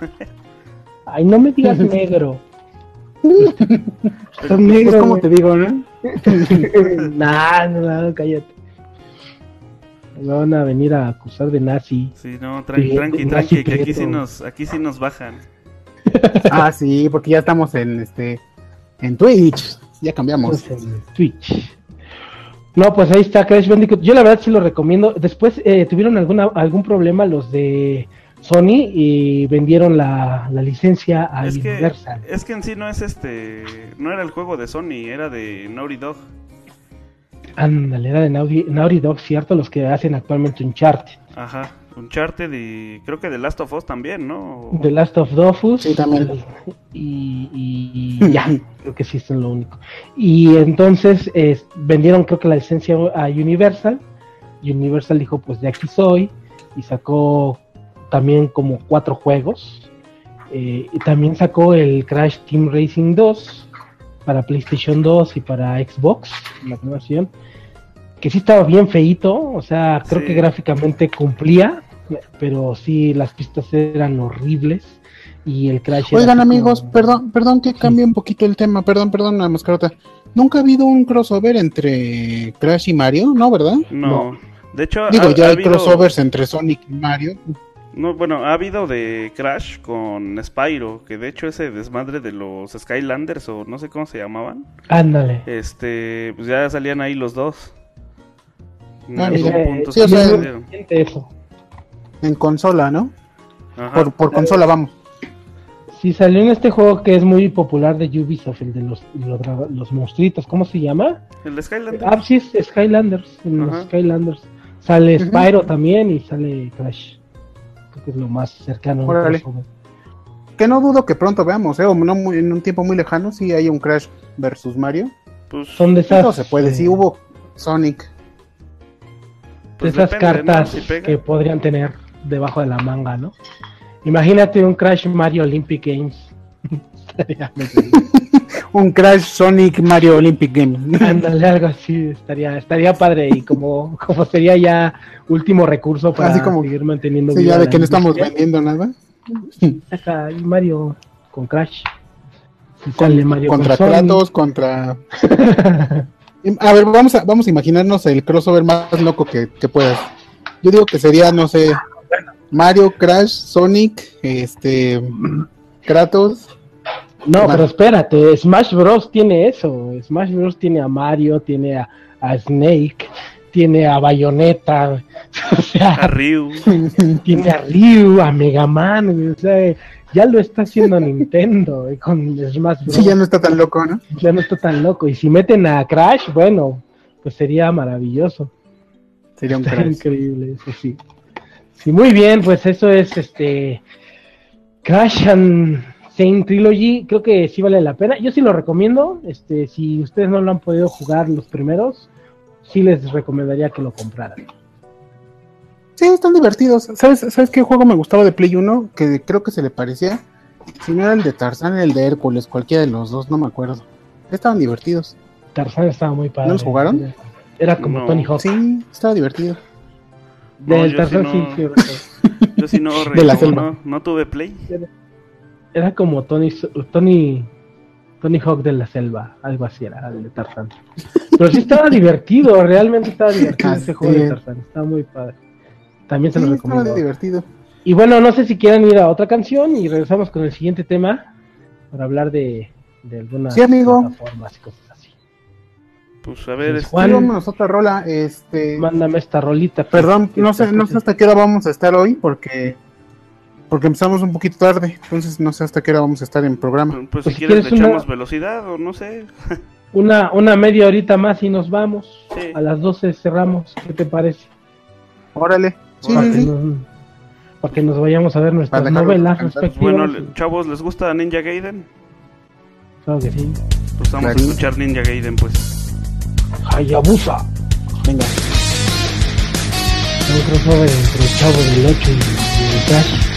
Ay, no me digas negro. Estás negro. Pues como te digo, ¿no? nah, no, no, cállate. Me van a venir a acusar de nazi. Sí, no, tranqui, tranqui, tranqui, que aquí sí nos, aquí sí nos bajan. Ah, sí, porque ya estamos en este en Twitch. Ya cambiamos. Pues en Twitch. No, pues ahí está Crash Bandicoot. Yo la verdad sí lo recomiendo. Después eh, tuvieron alguna, algún problema los de Sony y vendieron la, la licencia a Es que, Universal. es que en sí no es este, no era el juego de Sony, era de Naughty Dog. Ándale, era de Naughty, Naughty Dog, cierto, los que hacen actualmente Uncharted. Ajá, Uncharted y creo que The Last of Us también, ¿no? The Last of Dofus. Sí, también. Y, y ya, creo que sí es lo único. Y entonces eh, vendieron creo que la licencia a Universal. Y Universal dijo, pues de aquí soy. Y sacó también como cuatro juegos. Eh, y también sacó el Crash Team Racing 2 para PlayStation 2 y para Xbox, la nueva versión. Que sí estaba bien feito, o sea, creo Sí. que gráficamente cumplía, pero sí las pistas eran horribles. Y el Crash era Oigan amigos, como- perdón, perdón que cambie un poquito el tema, perdón, perdón, la mascarota. ¿Nunca ha habido un crossover entre Crash y Mario? ¿No, verdad? No. De hecho, Digo, ha- ya ha hay habido- crossovers entre Sonic y Mario. No, bueno, ha habido de Crash con Spyro, que de hecho ese desmadre de los Skylanders o no sé cómo se llamaban, Ándale. este, pues ya salían ahí los dos. En Ah, algún punto Sí, o se sea, eso. En consola, ¿no? Ajá. Por, por consola, vamos. Sí, salió en este juego que es muy popular de Ubisoft, el de los, los, los monstruitos, ¿cómo se llama? El de Skylanders. Ah, sí, es Skylanders, en los Skylanders. Sale. Spyro también y sale Crash. Creo que es lo más cercano. Órale. Que no dudo que pronto veamos, ¿eh? O no muy- en un tiempo muy lejano, sí hay un Crash versus Mario. Pues, Son de esas, No se puede, sí eh, hubo Sonic. de pues esas depende, ¿no? cartas Si que podrían tener debajo de la manga, ¿no? Imagínate un Crash Mario Olympic Games. Estaría- Un Crash Sonic Mario Olympic Games. Ándale, algo así, estaría, estaría padre y como, como sería ya último recurso para Así como- seguir manteniendo Sí, ya de que no estamos industria. vendiendo nada. Mario con Crash. Y sale Mario contra con. Kratos, contra... A ver, vamos a, vamos a imaginarnos el crossover más loco que, que puedas. Yo digo que sería, no sé, Mario, Crash, Sonic, este, Kratos. No, pero espérate, Smash Bros. tiene eso. Smash Bros. tiene a Mario, tiene a, a Snake, tiene a Bayonetta, o A sea, Ryu. tiene a Ryu, a Mega Man, o sea, ya lo está haciendo Nintendo con Smash Bros. Sí, ya no está tan loco, ¿no? ya no está tan loco. Y si meten a Crash, bueno, pues sería maravilloso. Sería un Está Crash. increíble, eso sí. Sí, muy bien, pues eso es este Crash and Saint Trilogy. Creo que sí vale la pena. Yo sí lo recomiendo. Este, si ustedes no lo han podido jugar los primeros, sí les recomendaría que lo compraran. Sí, están divertidos. ¿Sabes, ¿Sabes qué juego me gustaba de Play 1? Que creo que se le parecía. Si no era el de Tarzán, era el de Hércules, cualquiera de los dos, no me acuerdo. Estaban divertidos. Tarzán estaba muy padre. ¿No los jugaron? Era como No. Tony Hawk. Sí, estaba divertido. No, Del Tarzán sí sí, no- sí, recuerdo. Yo sí no, De la no, no tuve play. Era como Tony Tony Tony Hawk de la selva, algo así era el de Tarzán. Pero sí estaba divertido, realmente estaba divertido ese juego de es. Tarzán, estaba muy padre. También se Sí, lo estaba recomiendo. divertido. Y bueno, no sé si quieran ir a otra canción y regresamos con el siguiente tema para hablar de, de algunas Sí, amigo. plataformas y cosas así. Pues a ver, Pues, este, Juan. A otra rola. Este, Mándame esta rolita. pues, perdón, no sé, no sé hasta qué hora vamos a estar hoy porque porque empezamos un poquito tarde, entonces no sé hasta qué hora vamos a estar en programa. pues, Pues si si quieres le una- echamos velocidad o no sé. Una, una media horita más y nos vamos. Sí. A las 12 cerramos. ¿Qué te parece? Órale. Sí, para, sí, que nos, para que nos vayamos a ver nuestras novelas. Pues respectivas. bueno, chavos, ¿les gusta Ninja Gaiden? Claro que sí. Pues vamos Claro. a escuchar Ninja Gaiden, pues. Hayabusa. Venga. Un crossover entre el Chavo del 8 y, y el Crash.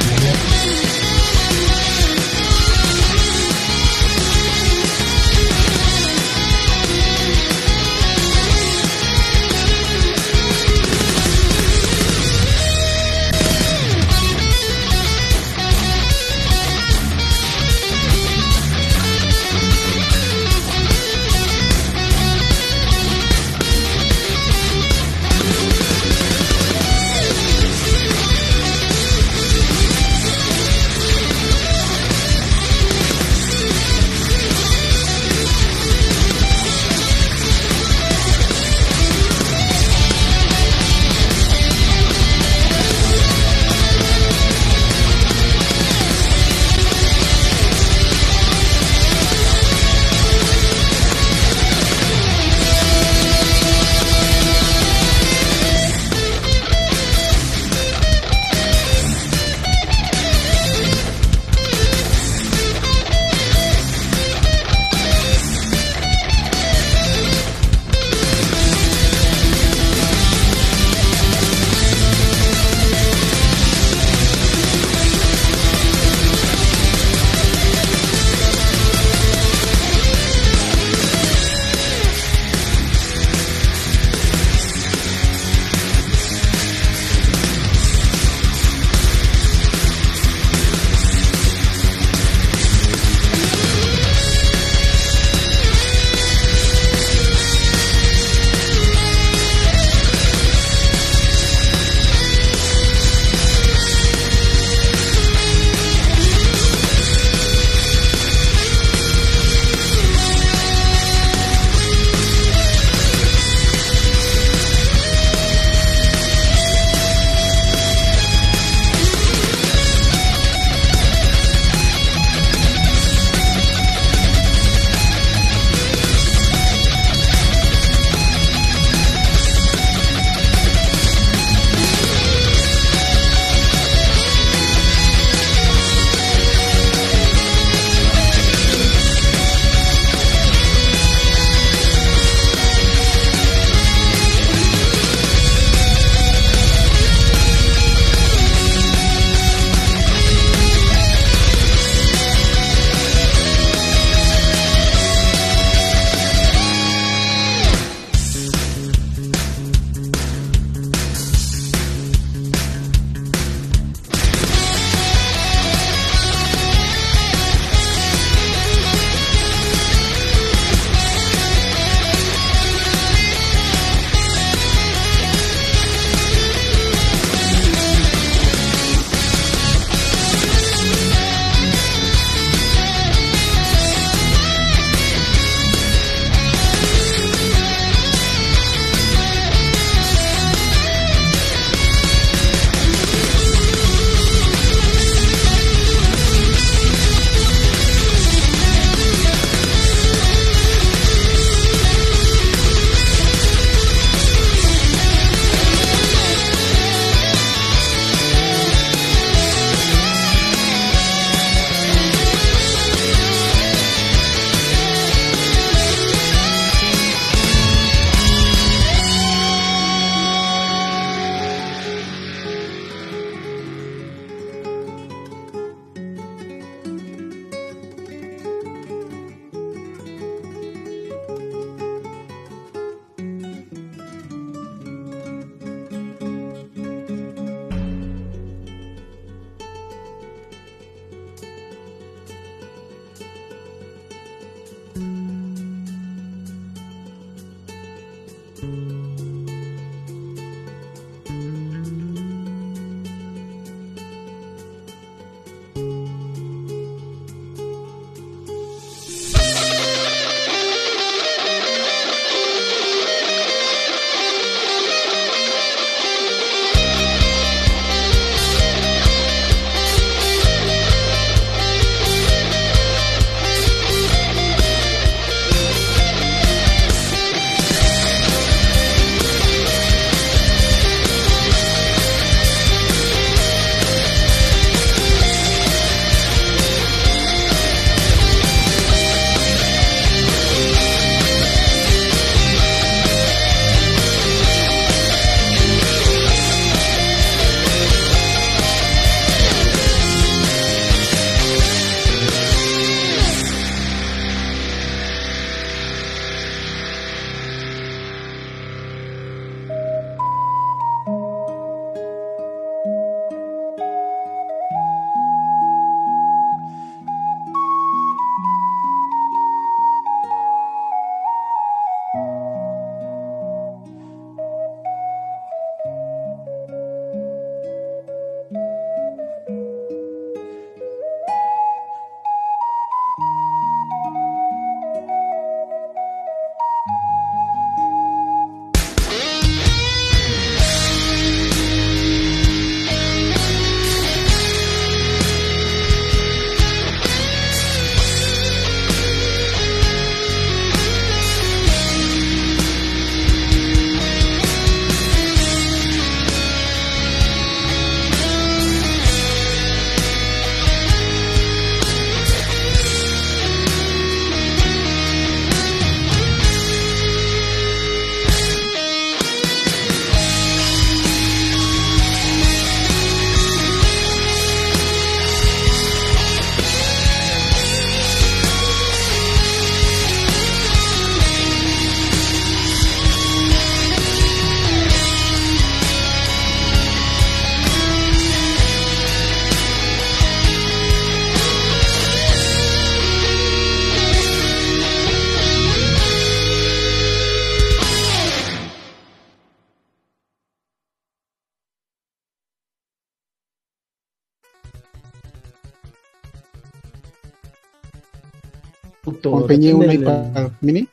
Auto. Empeñé un iPad mini.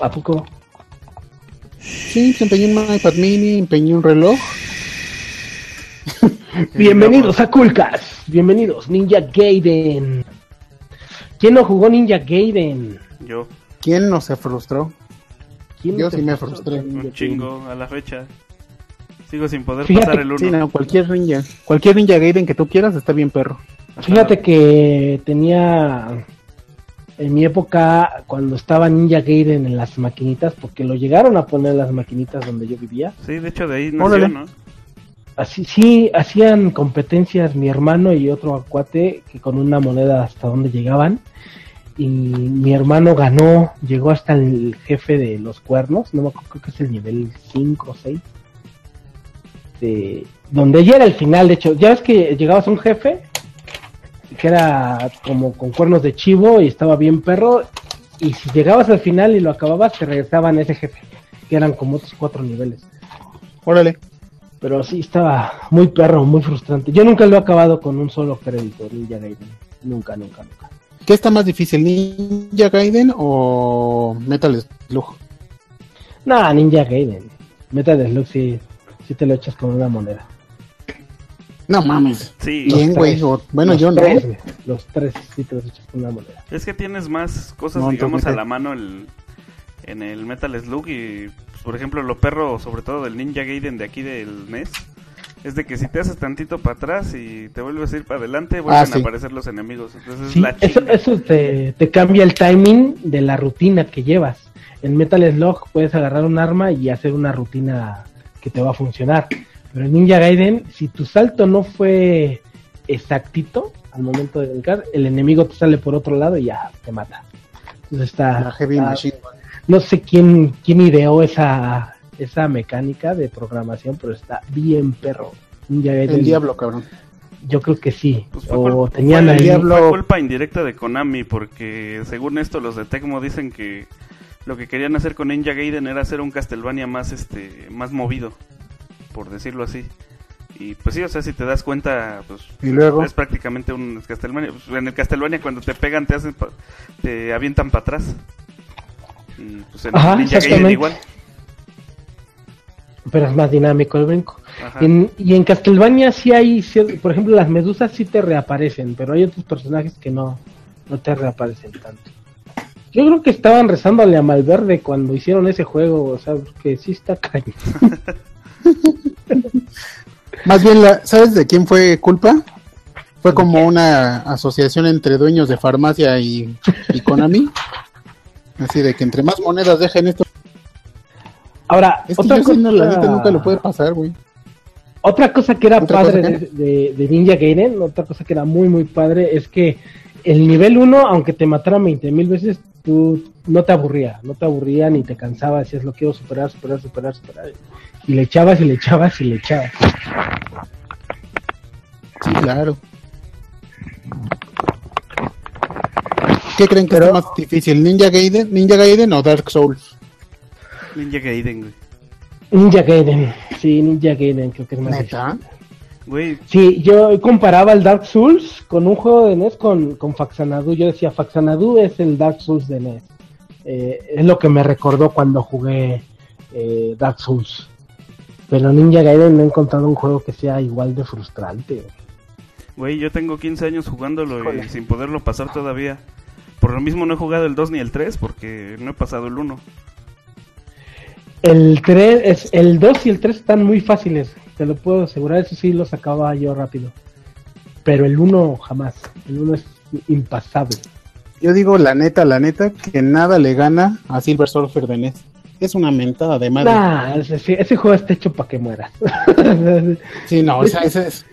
¿A poco? Sí, pues, empeñé un iPad mini, empeñé un reloj. Bienvenidos a Coolcast. Bienvenidos, Ninja Gaiden. ¿Quién no jugó Ninja Gaiden? Yo, ¿Quién no se frustró? ¿Quién Yo no se sí me frustré. un chingo a la fecha. Sigo sin poder Fíjate pasar el 1. Sí, no, cualquier ninja. Cualquier ninja Gaiden que tú quieras está bien perro. Fíjate que tenía en mi época cuando estaba Ninja Gaiden en las maquinitas, porque lo llegaron a poner en las maquinitas donde yo vivía. Sí, de hecho de ahí nació. ¿no? Así sí hacían competencias mi hermano y otro acuate que con una moneda hasta donde llegaban y mi hermano ganó, llegó hasta el jefe de los cuernos, no me acuerdo creo que es el nivel 5 o 6. De, donde ya era el final, de hecho, ya ves que llegabas a un jefe que era como con cuernos de chivo y estaba bien perro y si llegabas al final y lo acababas te regresaban a ese jefe, que eran como otros cuatro niveles. Órale. Pero sí, estaba muy perro, muy frustrante. Yo nunca lo he acabado con un solo crédito, Ninja Gaiden. Nunca, nunca, nunca. ¿Qué está más difícil, Ninja Gaiden o Metal Slug? Nah, Ninja Gaiden. Metal Slug sí, sí te lo echas con una moneda. No mames. Sí, ¿Quién, güey? Bueno, Los yo no. tres. Los tres sí te los echas con una moneda. es que tienes más cosas, No, digamos, a la mano el- en el Metal Slug y, pues, por ejemplo, lo perro, sobre todo del Ninja Gaiden de aquí del NES, es de que si te haces tantito para atrás y te vuelves a ir para adelante, vuelven Ah, sí. a aparecer los enemigos. Entonces Sí, es la eso, chinga. eso te, te cambia el timing de la rutina que llevas. En Metal Slug puedes agarrar un arma y hacer una rutina que te va a funcionar. Pero en Ninja Gaiden, si tu salto no fue exactito al momento de brincar, el enemigo te sale por otro lado y ya te mata. Entonces está, La Heavy está- Machine. no sé quién, quién ideó esa, esa mecánica de programación, pero está bien perro. Ninja Gaiden, El diablo, cabrón. yo creo que sí. Pues fue, o tenían fue- ahí- Diablo- fue culpa indirecta de Konami porque según esto los de Tecmo dicen que lo que querían hacer con Ninja Gaiden era hacer un Castlevania más este más movido, por decirlo así. Y pues sí, o sea, si te das cuenta, pues Y luego, es prácticamente un Castlevania. Pues, en el Castlevania cuando te pegan te hacen pa- te avientan para atrás. Y pues en Ajá, Ninja Gaiden igual. pero es más dinámico el brinco. En- y en Castlevania sí hay, por ejemplo, las medusas sí te reaparecen, pero hay otros personajes que no, no te reaparecen tanto. Yo creo que estaban rezándole a Malverde cuando hicieron ese juego, o sea, que sí está cañón. más bien, la, ¿sabes de quién fue culpa? Fue como una asociación entre dueños de farmacia y, y Konami. Así de que entre más monedas dejen esto. Ahora, Es que otra yo sí, no, la cosa- neta nunca lo puede pasar, güey. Otra cosa que era ¿Otra padre cosa de, de- de Ninja Gaiden, otra cosa que era muy muy padre es que el nivel 1, aunque te mataran 20 mil veces, tú no te aburría, no te aburría ni te cansaba, decías lo quiero superar, superar, superar, superar. Y le echabas y le echabas y le echabas. Sí, claro. ¿Qué creen que Pero- es más difícil? ¿Ninja Gaiden, Ninja Gaiden o Dark Souls? Ninja Gaiden, güey. Ninja Gaiden, sí, Ninja Gaiden creo que es más ¿Neta? difícil. Güey, Sí, yo comparaba el Dark Souls con un juego de NES con, con Faxanadu. Yo decía, Faxanadu es el Dark Souls de NES. Eh, es lo que me recordó cuando jugué eh, Dark Souls. Pero Ninja Gaiden no he encontrado un juego que sea igual de frustrante. Güey, yo tengo 15 años jugándolo Híjole. y sin poderlo pasar todavía. Por lo mismo no he jugado el 2 ni el 3 porque no he pasado el 1. El 3, es, el 2 y el 3 están muy fáciles, te lo puedo asegurar, eso sí los acababa yo rápido. Pero el 1 jamás, el 1 es impasable. Yo digo la neta, la neta, que nada le gana a Silver Surfer de NES. Es una mentada de madre. Nah, ese, ese juego está hecho para que mueras. Sí, no, ese, ese es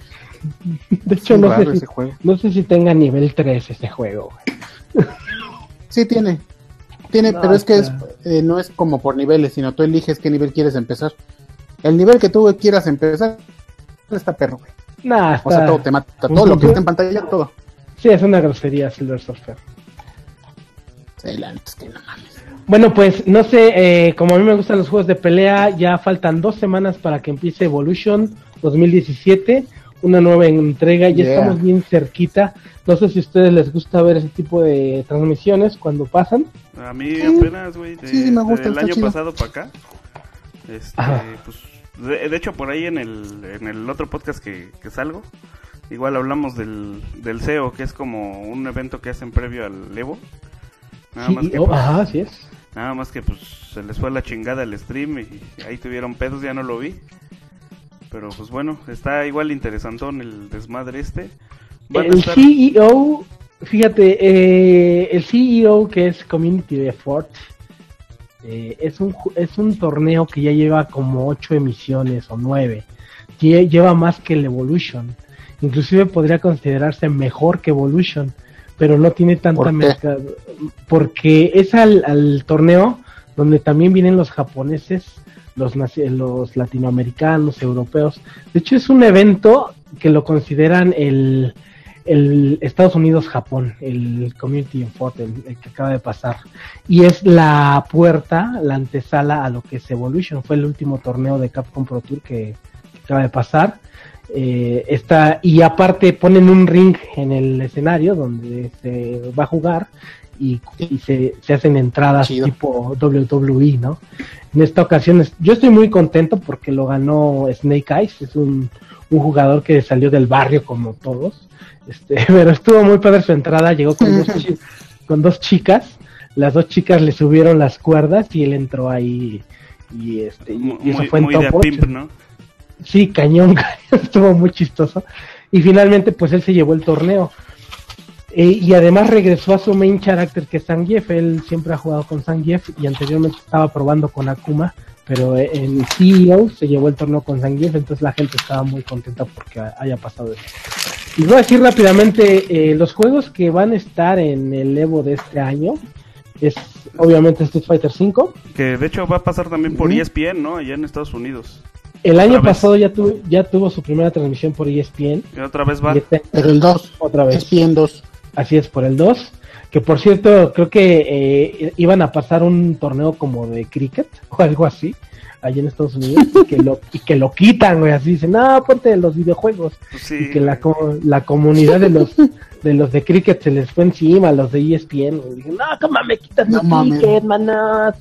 De hecho, no sé, si, no sé si tenga nivel 3 ese juego. güey. Sí, tiene. Tiene, No, pero es que es, eh, no es como por niveles, sino tú eliges qué nivel quieres empezar. El nivel que tú quieras empezar está perro, güey. Nah, O sea, todo te mata. Todo lo que está en pantalla, todo. Sí, es una grosería Silver Surfer. Sí, la que no mames. Bueno, pues no sé, eh, como a mí me gustan los juegos de pelea, ya faltan dos semanas para que empiece Evolution 2017, una nueva entrega, ya Yeah. estamos bien cerquita. No sé si a ustedes les gusta ver ese tipo de transmisiones cuando pasan. A mí Sí. apenas, güey, de- Sí, sí, me gusta, del está año chido. pasado para acá. Este, pues, de, de hecho, por ahí en el, en el otro podcast que, que salgo, igual hablamos del, del SEO, que es como un evento que hacen previo al Evo. Nada Sí, más que, oh, pues, ajá, así es. Nada más que pues se les fue la chingada el stream y ahí tuvieron pedos, ya no lo vi. Pero pues bueno, está igual interesantón el desmadre este. Van El estar- CEO, fíjate, eh, el CEO que es Community Effort, eh, es, un, es un torneo que ya lleva como ocho emisiones o nueve. Lle- Lleva más que el Evolution. Inclusive podría considerarse mejor que Evolution, pero no tiene tanta ¿Por mercado. Porque es al, al torneo donde también vienen los japoneses, los, los latinoamericanos, europeos. De hecho, es un evento que lo consideran el, el Estados Unidos-Japón, el Community Effort, el, el que acaba de pasar. Y es la puerta, la antesala a lo que es Evolution. Fue el último torneo de Capcom Pro Tour que, que acaba de pasar. Eh, está, y aparte ponen un ring en el escenario donde se va a jugar y, y se, se hacen entradas Chido. tipo WWE, ¿no? En esta ocasión es- yo estoy muy contento porque lo ganó Snake Eyes, es un, un jugador que salió del barrio como todos, este, pero estuvo muy padre su entrada, llegó con dos, con dos chicas, las dos chicas le subieron las cuerdas y él entró ahí y este y- eso fue en muy top pimp, ¿no? Sí, cañón, cañón, estuvo muy chistoso. Y finalmente, pues él se llevó el torneo. Eh, y además regresó a su main character que es Zangief. Él siempre ha jugado con Zangief y anteriormente estaba probando con Akuma. Pero en CEO se llevó el torneo con Zangief, entonces la gente estaba muy contenta porque haya pasado eso. Y voy a decir rápidamente eh, los juegos que van a estar en el Evo de este año. Es obviamente Street Fighter V. Que de hecho va a pasar también por. ESPN, ¿no? Allá en Estados Unidos. El año pasado ya, tu- ya tuvo su primera transmisión por ESPN. Y otra vez va. Y este- Pero el 2, otra vez. es bien 2. Así es, por el 2. Que por cierto, creo que eh, iban a pasar un torneo como de cricket o algo así, allá en Estados Unidos, y que lo, y que lo quitan, güey. Así dicen, no, ponte los videojuegos. Pues sí, Y que la, co- la comunidad de los de los de cricket se les fue encima, los de ESPN. güey. Dije, no, ¿cómo me quitas No mi cricket, manas?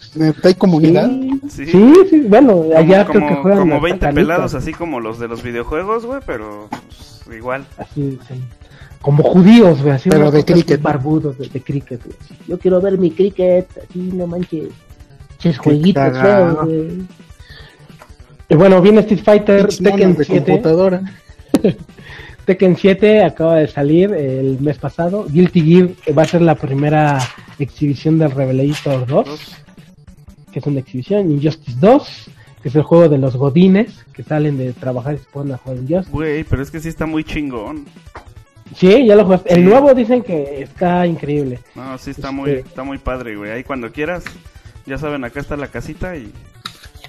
¿Hay comunidad? Sí, Sí. sí, sí, bueno, allá como, creo que juegan como hasta 20 canicas. pelados, así como los de los videojuegos, güey, pero pues, igual. Así dicen. Como judíos, güey, así Pero de cricket, barbudos de, de cricket, güey. Yo quiero ver mi cricket, así no manches. Ches jueguitos feos, güey. Y bueno, viene Street Fighter Tekken de 7. computadora. Tekken 7 acaba de salir el mes pasado. Guilty Gear va a ser la primera exhibición del Revelator 2, Dos. que es una exhibición. Injustice 2, que es el juego de los godines que salen de trabajar y se ponen a jugar Injustice. Güey, pero es que sí está muy chingón. Sí, ya lo jugaste. El nuevo dicen que está increíble. No, sí está Este- muy, está muy padre, güey. Ahí cuando quieras, ya saben, acá está la casita y,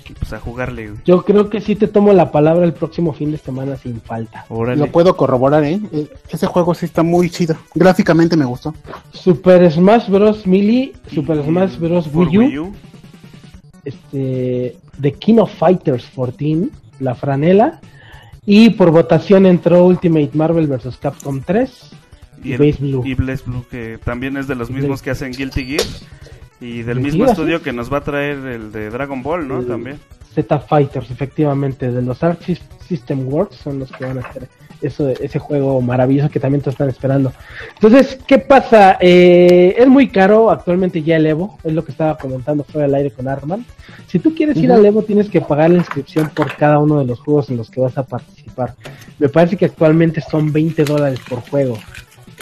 y pues a jugarle, güey. Yo creo que sí te tomo la palabra el próximo fin de semana sin falta. Órale. Lo puedo corroborar, ¿eh? Eh, Ese juego sí está muy chido. Gráficamente me gustó. Super Smash Bros. Melee, Super Smash Bros. Wii U, este, The King of Fighters 14, la franela, y por votación entró Ultimate Marvel vs. Capcom 3 y, Y, el- Blue. y Blaze Blue, que también es de los Y mismos Blaze- que hacen Guilty Gear. Y del ¿De mismo estudio que nos va a traer el de Dragon Ball, ¿no? El- También. Z Fighters, efectivamente, de los Arc Sys- System Works son los que van a hacer eso, ese juego maravilloso que también te están esperando. Entonces, ¿qué pasa? Eh, es muy caro actualmente ya el Evo, es lo que estaba comentando fuera del aire con Arman. Si tú quieres ir al Evo, tienes que pagar la inscripción por cada uno de los juegos en los que vas a participar. Me parece que actualmente son 20 dólares por juego.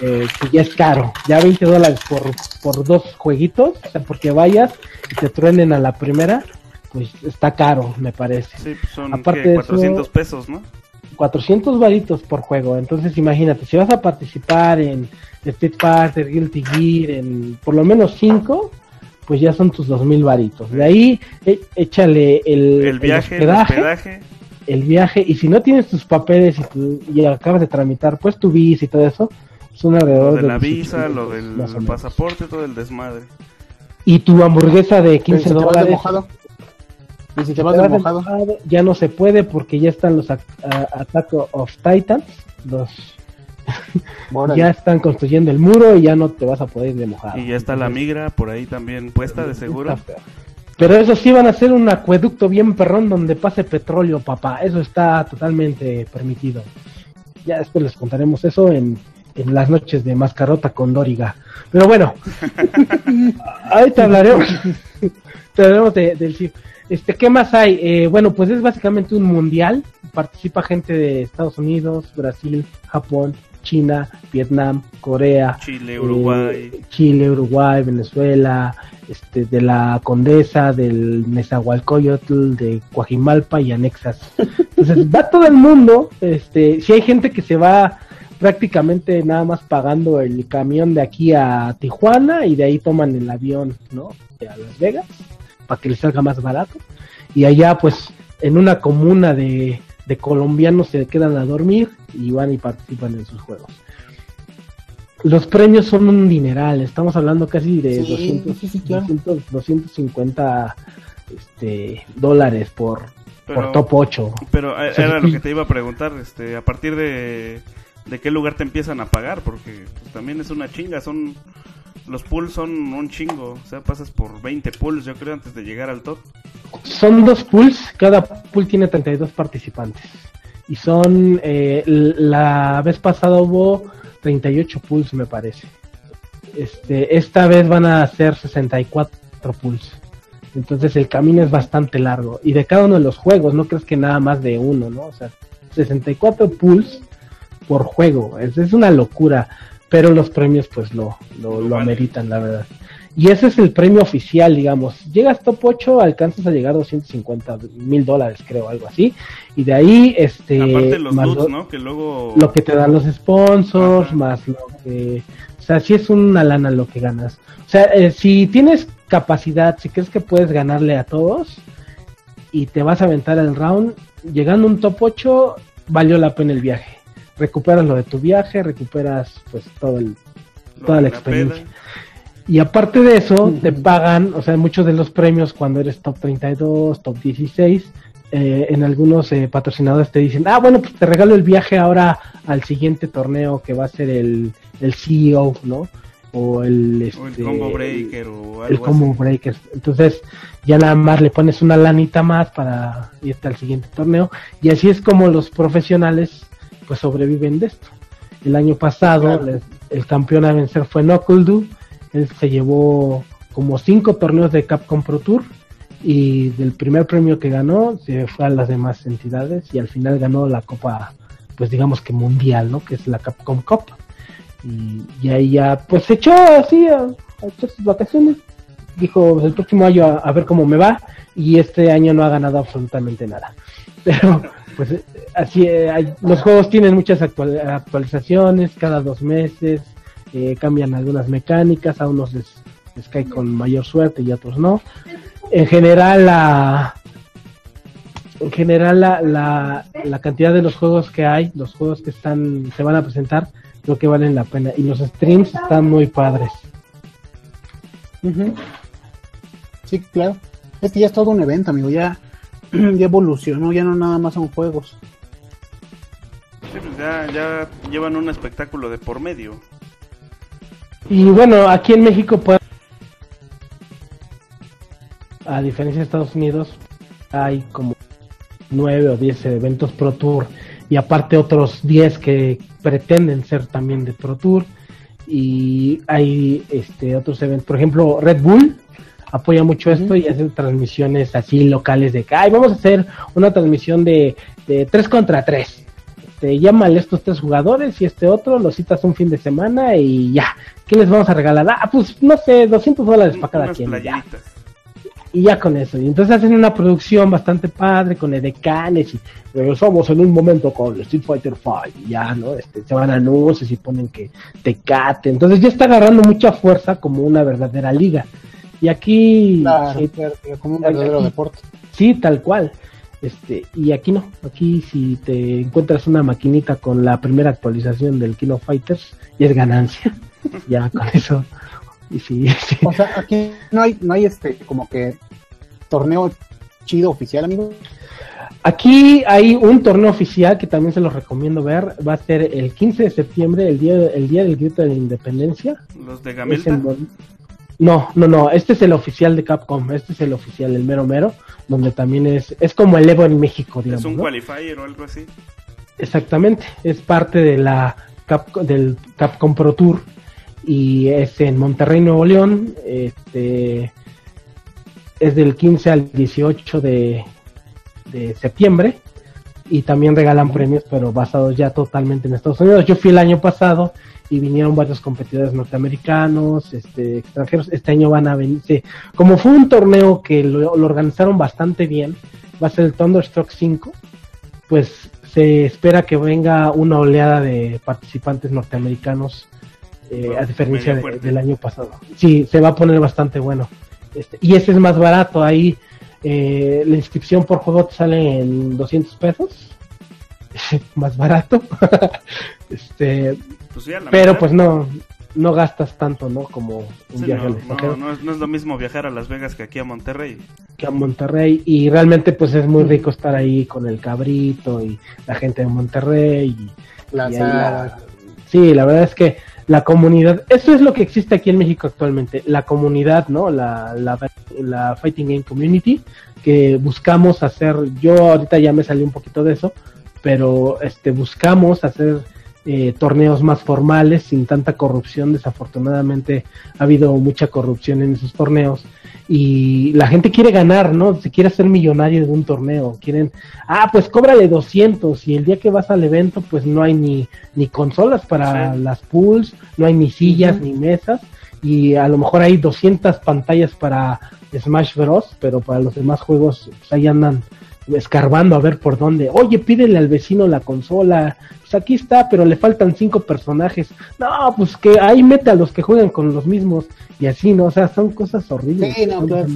Eh, que ya es caro, ya 20 dólares por, por dos jueguitos, o sea, porque vayas y te truenen a la primera, pues está caro, me parece. Sí, pues son Aparte ¿qué? de 400 eso- pesos, ¿no? 400 varitos por juego, entonces imagínate, si vas a participar en Street Fighter, Guilty Gear, en por lo menos 5, pues ya son tus 2000 varitos. De ahí e- échale el, El viaje, el hospedaje, hospedaje. el viaje, y si no tienes tus papeles y, tu- y acabas de tramitar pues tu visa y todo eso, son alrededor Lo de la 18 visa, lo del pasaporte, todo el desmadre. Y tu hamburguesa de 15 Se te va de dólares mojado. Y si te vas de mojado. Ya no se puede porque ya están los Attack of Titans, los ya están construyendo el muro y ya no te vas a poder ir de mojado. Y ya está la migra por ahí también puesta de seguro. Pero eso sí van a ser un acueducto bien perrón donde pase petróleo, papá. Eso está totalmente permitido. Ya después les contaremos eso en, en las noches de mascarota con Doriga. Pero bueno, ahí te hablaremos, te hablaremos de, del Este, ¿qué más hay? Eh, bueno, pues es básicamente un mundial. Participa gente de Estados Unidos, Brasil, Japón, China, Vietnam, Corea, Chile, Uruguay, eh, Chile, Uruguay, Venezuela, este, de la Condesa, del Nezahualcóyotl, de Coajimalpa y anexas. Entonces va todo el mundo, este, si hay gente que se va prácticamente nada más pagando el camión de aquí a Tijuana y de ahí toman el avión, ¿no? A Las Vegas para que les salga más barato y allá pues en una comuna de de colombianos se quedan a dormir y van y participan en sus juegos. Los premios son un dineral, estamos hablando casi de 200, 250 este, dólares por, por top 8. Pero eh, era lo que te iba a preguntar, este, a partir de, de qué lugar te empiezan a pagar, porque también es una chinga, son los pools son un chingo, o sea, pasas por 20 pools yo creo antes de llegar al top. Son dos pools, cada pool tiene 32 participantes. Y son, eh, la vez pasada hubo 38 pools me parece. Este, esta vez van a ser 64 pools. Entonces el camino es bastante largo. Y de cada uno de los juegos, no crees que nada más de uno, ¿no? O sea, 64 pools por juego. Es, es una locura. Pero los premios pues lo, lo ameritan, la verdad. Y ese es el premio oficial, digamos. Llegas top 8, alcanzas a llegar a 250 mil dólares, creo, algo así. Y de ahí, este. Aparte los lo, ¿no? Que luego. Lo que te dan los sponsors, más lo que. O sea, sí es una lana lo que ganas. O sea, eh, si tienes capacidad, si crees que puedes ganarle a todos y te vas a aventar el round, llegando a un top 8, valió la pena el viaje. Recuperas lo de tu viaje, recuperas pues todo el, toda la experiencia. Y aparte de eso, te pagan, o sea, muchos de los premios cuando eres top 32, top 16, eh, en algunos eh, patrocinadores te dicen, ah, bueno, pues te regalo el viaje ahora al siguiente torneo que va a ser el, el CEO, ¿no? O el, este, el combo breaker o algo El combo breaker. Entonces, ya nada más le pones una lanita más para irte al siguiente torneo. Y así es como los profesionales, pues sobreviven de esto. El año pasado, el campeón a vencer fue Nokuldu él se llevó como cinco torneos de Capcom Pro Tour y del primer premio que ganó se fue a las demás entidades y al final ganó la copa pues digamos que mundial no que es la Capcom Cup. Y, ahí ya pues se echó así a, echar sus vacaciones. Dijo pues, el próximo año a, ver cómo me va y este año no ha ganado absolutamente nada. Pero pues así eh, los juegos tienen muchas actualizaciones cada dos meses eh, cambian algunas mecánicas, a unos les, cae con mayor suerte y a otros no. En general, la, en general la, la, cantidad de los juegos que hay, los juegos que están se van a presentar, creo que valen la pena. Y los streams están muy padres. Sí, claro. Es que ya es todo un evento, amigo. Ya, ya evolucionó, ya no nada más son juegos. Pues ya, ya llevan un espectáculo de por medio. Y bueno, aquí en México, pues, a diferencia de Estados Unidos, hay como nueve o diez eventos Pro Tour y aparte otros diez que pretenden ser también de Pro Tour y hay este otros eventos, por ejemplo, Red Bull apoya mucho esto y hace transmisiones así locales de que, ay, vamos a hacer una transmisión de, de 3 contra 3 este, llámale estos tres jugadores y este otro, los citas un fin de semana y ya. ¿Qué les vamos a regalar? Ah, pues no sé, 200 dólares para cada quien. Y ya con eso. Y entonces hacen una producción bastante padre con edecanes y regresamos en un momento con Street Fighter 5. Y ya, ¿no? Este, se van a anuncios y ponen que te cate. Entonces ya está agarrando mucha fuerza como una verdadera liga. Y aquí. como un verdadero deporte. Sí, tal cual. Este, y aquí no, aquí si te encuentras una maquinita con la primera actualización del Kino Fighters, y es ganancia. ya con eso. Y sí, O sea, aquí no hay, no hay este, como que torneo chido oficial, amigo? Aquí hay un torneo oficial que también se los recomiendo ver. Va a ser el 15 de septiembre, el día, el día del grito de la independencia. ¿Los de Gamelta? No, no, no. Este es el oficial de Capcom. Este es el oficial, el mero mero. Donde también es. Es como el Evo en México, digamos. ¿Es un ¿no? qualifier o algo así? Exactamente. Es parte de la Capcom- del Capcom Pro Tour. Y es en Monterrey, Nuevo León. Este. Es del 15 al 18 de, de septiembre. Y también regalan premios, pero basados ya totalmente en Estados Unidos. Yo fui el año pasado y vinieron varios competidores norteamericanos, este, extranjeros. Este año van a venir. sí. Como fue un torneo que lo, lo organizaron bastante bien, va a ser el Thunderstruck 5, pues se espera que venga una oleada de participantes norteamericanos, eh, a diferencia de- del año pasado. Sí, se va a poner bastante bueno. Este, y ese es más barato, ahí eh, la inscripción por juego te sale en 200 pesos, más barato. este, Pues pero mitad. pues no, no gastas tanto, ¿no? Como un Sí, viaje no, al no, extranjero no es, no es lo mismo viajar a Las Vegas que aquí a Monterrey. que a Monterrey y realmente pues es muy rico estar ahí con el cabrito y la gente de Monterrey y, La y la- sí la verdad es que la comunidad eso es lo que existe aquí en México actualmente la comunidad no la, la, la fighting game community que buscamos hacer yo ahorita ya me salí un poquito de eso pero este buscamos hacer eh, torneos más formales sin tanta corrupción. Desafortunadamente ha habido mucha corrupción en esos torneos y la gente quiere ganar, ¿no? Se quiere hacer millonario de un torneo, quieren, ah, pues cóbrale 200 y el día que vas al evento pues no hay ni, ni consolas para Sí. las pools, no hay ni sillas ni mesas y a lo mejor hay 200 pantallas para Smash Bros, pero para los demás juegos pues, ahí andan escarbando a ver por dónde. Oye, pídele al vecino la consola. Pues aquí está, pero le faltan cinco personajes. No, pues que ahí mete a los que juegan con los mismos y así, ¿no? O sea, son cosas horribles. Sí, no, claro.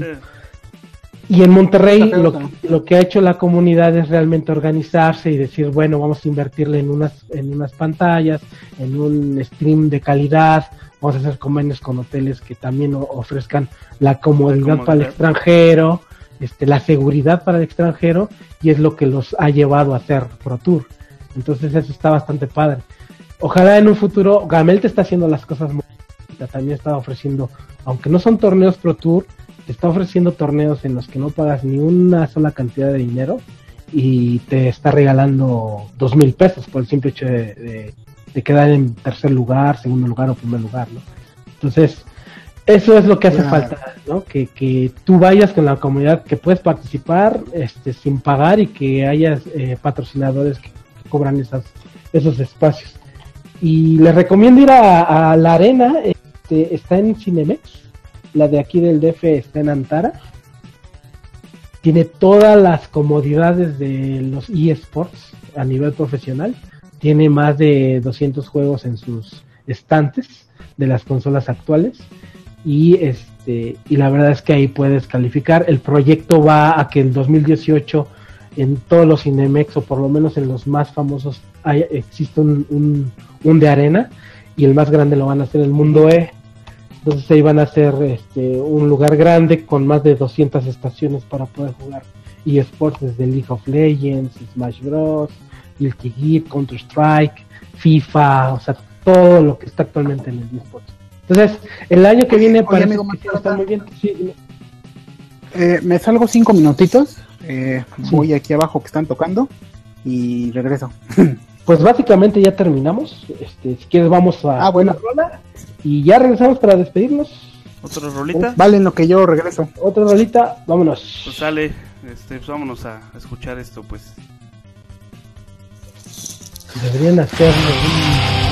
Y en Monterrey lo, que- lo que ha hecho la comunidad es realmente organizarse y decir, bueno, vamos a invertirle en unas, en unas pantallas, en un stream de calidad, vamos a hacer convenios con hoteles que también ofrezcan la comodidad, para el extranjero, este, la seguridad para el extranjero, y es lo que los ha llevado a hacer Pro Tour. Entonces eso está bastante padre. Ojalá en un futuro, Gamel te está haciendo las cosas muy también está ofreciendo, aunque no son torneos Pro Tour, te está ofreciendo torneos en los que no pagas ni una sola cantidad de dinero y te está regalando dos mil pesos por el simple hecho de, de- de quedar en tercer lugar, segundo lugar o primer lugar, ¿no? Entonces, eso es lo que hace falta, ¿no? Que, que tú vayas con la comunidad, que puedes participar este, sin pagar y que hayas eh, patrocinadores que cobran esas, esos espacios. Y les recomiendo ir a, la arena, este, está en Cinemex, la de aquí del DF está en Antara. Tiene todas las comodidades de los eSports a nivel profesional. Tiene más de 200 juegos en sus estantes de las consolas actuales. Y este y la verdad es que ahí puedes calificar. El proyecto va a que el 2018 en todos los Cinemex o por lo menos en los más famosos hay, existe un, un, un de arena y el más grande lo van a hacer el Mundo E. Entonces ahí van a hacer este, un lugar grande con más de 200 estaciones para poder jugar eSports desde League of Legends, Smash Bros, Guilty Gear, Counter Strike, FIFA, o sea, todo lo que está actualmente en el eSports. Entonces, el año que viene Oye, parece amigo, que está muy bien. Sí. Eh, me salgo cinco minutitos. Eh, Sí. Voy aquí abajo que están tocando y regreso. Pues básicamente ya terminamos. Este, si quieres vamos a Ah, bueno. rola y ya regresamos para despedirnos. ¿Otra rolita? Vale, en lo que yo regreso. Otra rolita, vámonos. Pues sale, este, pues vámonos a escuchar esto, pues. Deberían hacerlo.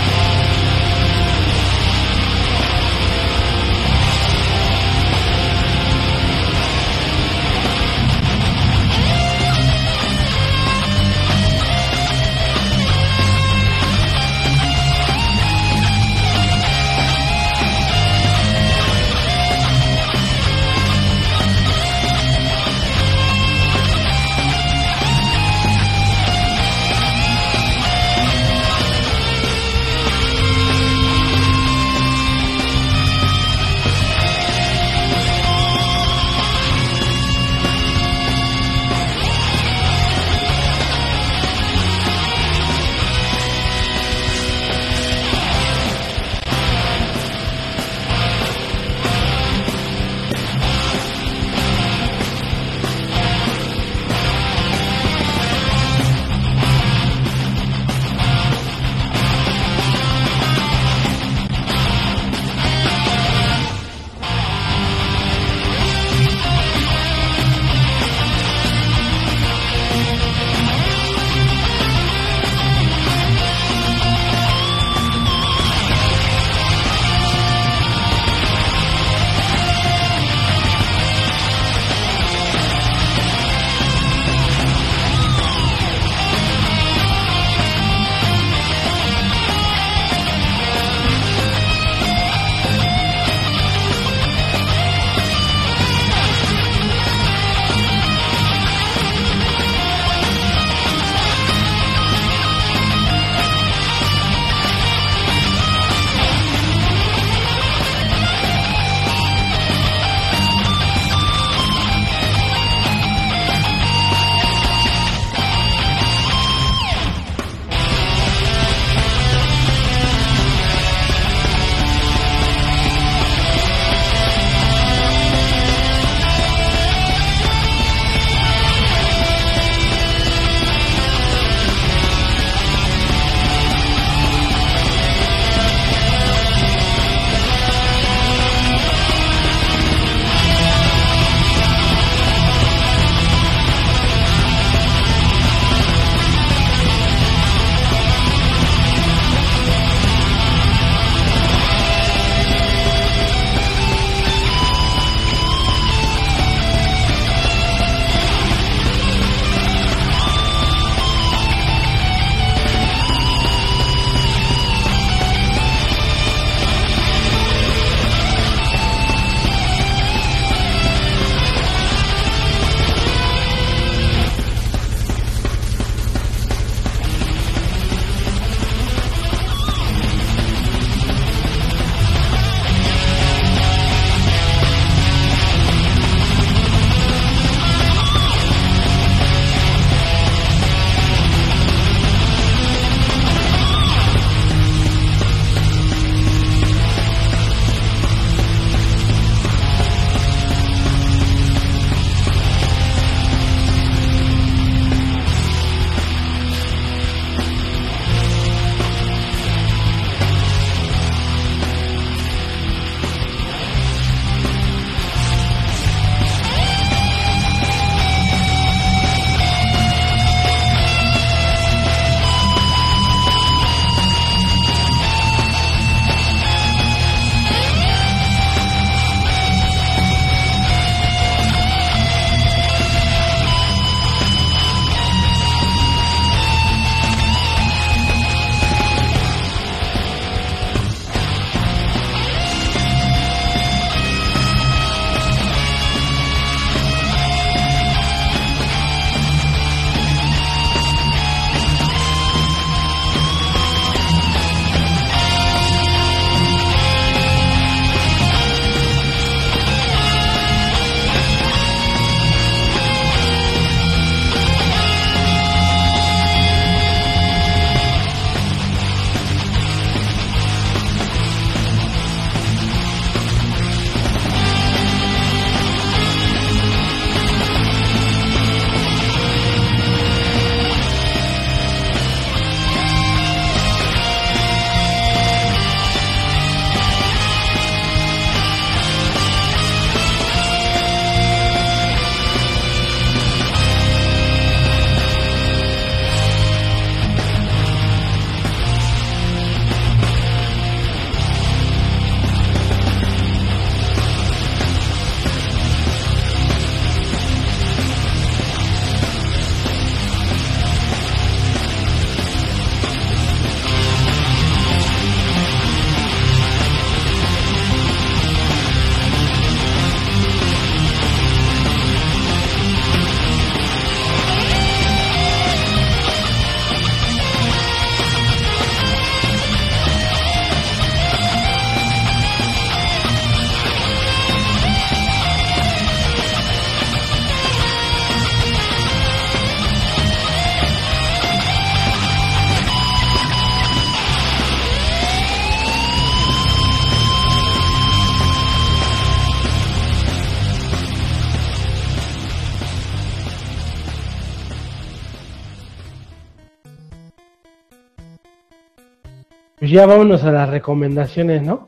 Ya vámonos a las recomendaciones, ¿no?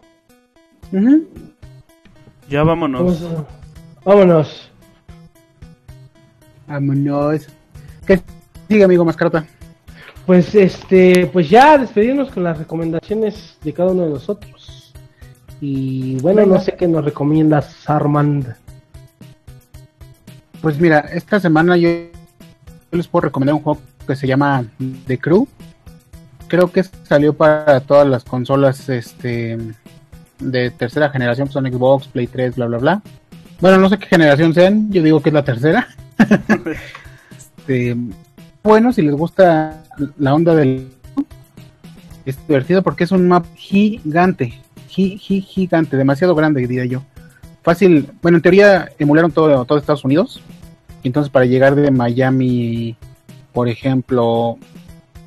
Ya vámonos. Vamos a- Vámonos. Vámonos. ¿Qué sigue, amigo Mascarota? Pues este, pues ya despedirnos con las recomendaciones de cada uno de nosotros. Y bueno, Venga. no sé qué nos recomiendas, Armand. Pues mira, esta semana yo, yo les puedo recomendar un juego que se llama The Crew. Creo que salió para todas las consolas este de tercera generación, que son Xbox, Play 3, bla bla bla. Bueno, no sé qué generación sean, yo digo que es la tercera. Este, bueno, si les gusta la onda del es divertido porque es un map gigante, gi- gi- gigante, demasiado grande diría yo. Fácil, bueno, en teoría emularon todo, todo Estados Unidos. Entonces para llegar de Miami, por ejemplo,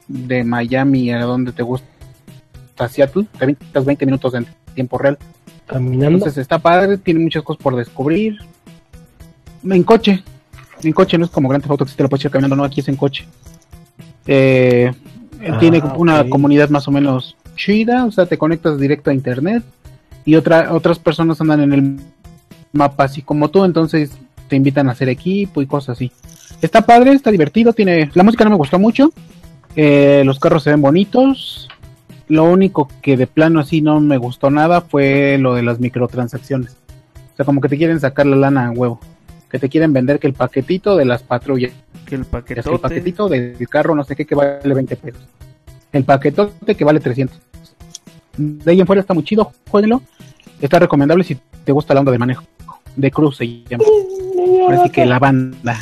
de Miami a donde te gusta, a Seattle, te avientas 20 minutos en tiempo real. Caminando. Entonces está padre, tiene muchas cosas por descubrir. En coche, en coche no es como Grand Theft Auto que si te lo puedes echar caminando, no, aquí es en coche. Eh, Ah, tiene una ok. comunidad más o menos chida, o sea, te conectas directo a internet y otra, otras personas andan en el mapa así como tú, entonces te invitan a hacer equipo y cosas así. Está padre, está divertido, tiene la música no me gustó mucho, eh, los carros se ven bonitos, lo único que de plano así no me gustó nada fue lo de las microtransacciones. O sea, como que te quieren sacar la lana a huevo. Que te quieren vender que el paquetito de las patrullas, Que el que el paquetito del carro no sé qué que vale 20 pesos. El paquetote que vale 300. De ahí en fuera está muy chido, jueguenlo. Está recomendable si te gusta la onda de manejo. De cruz se llama. Así que la banda.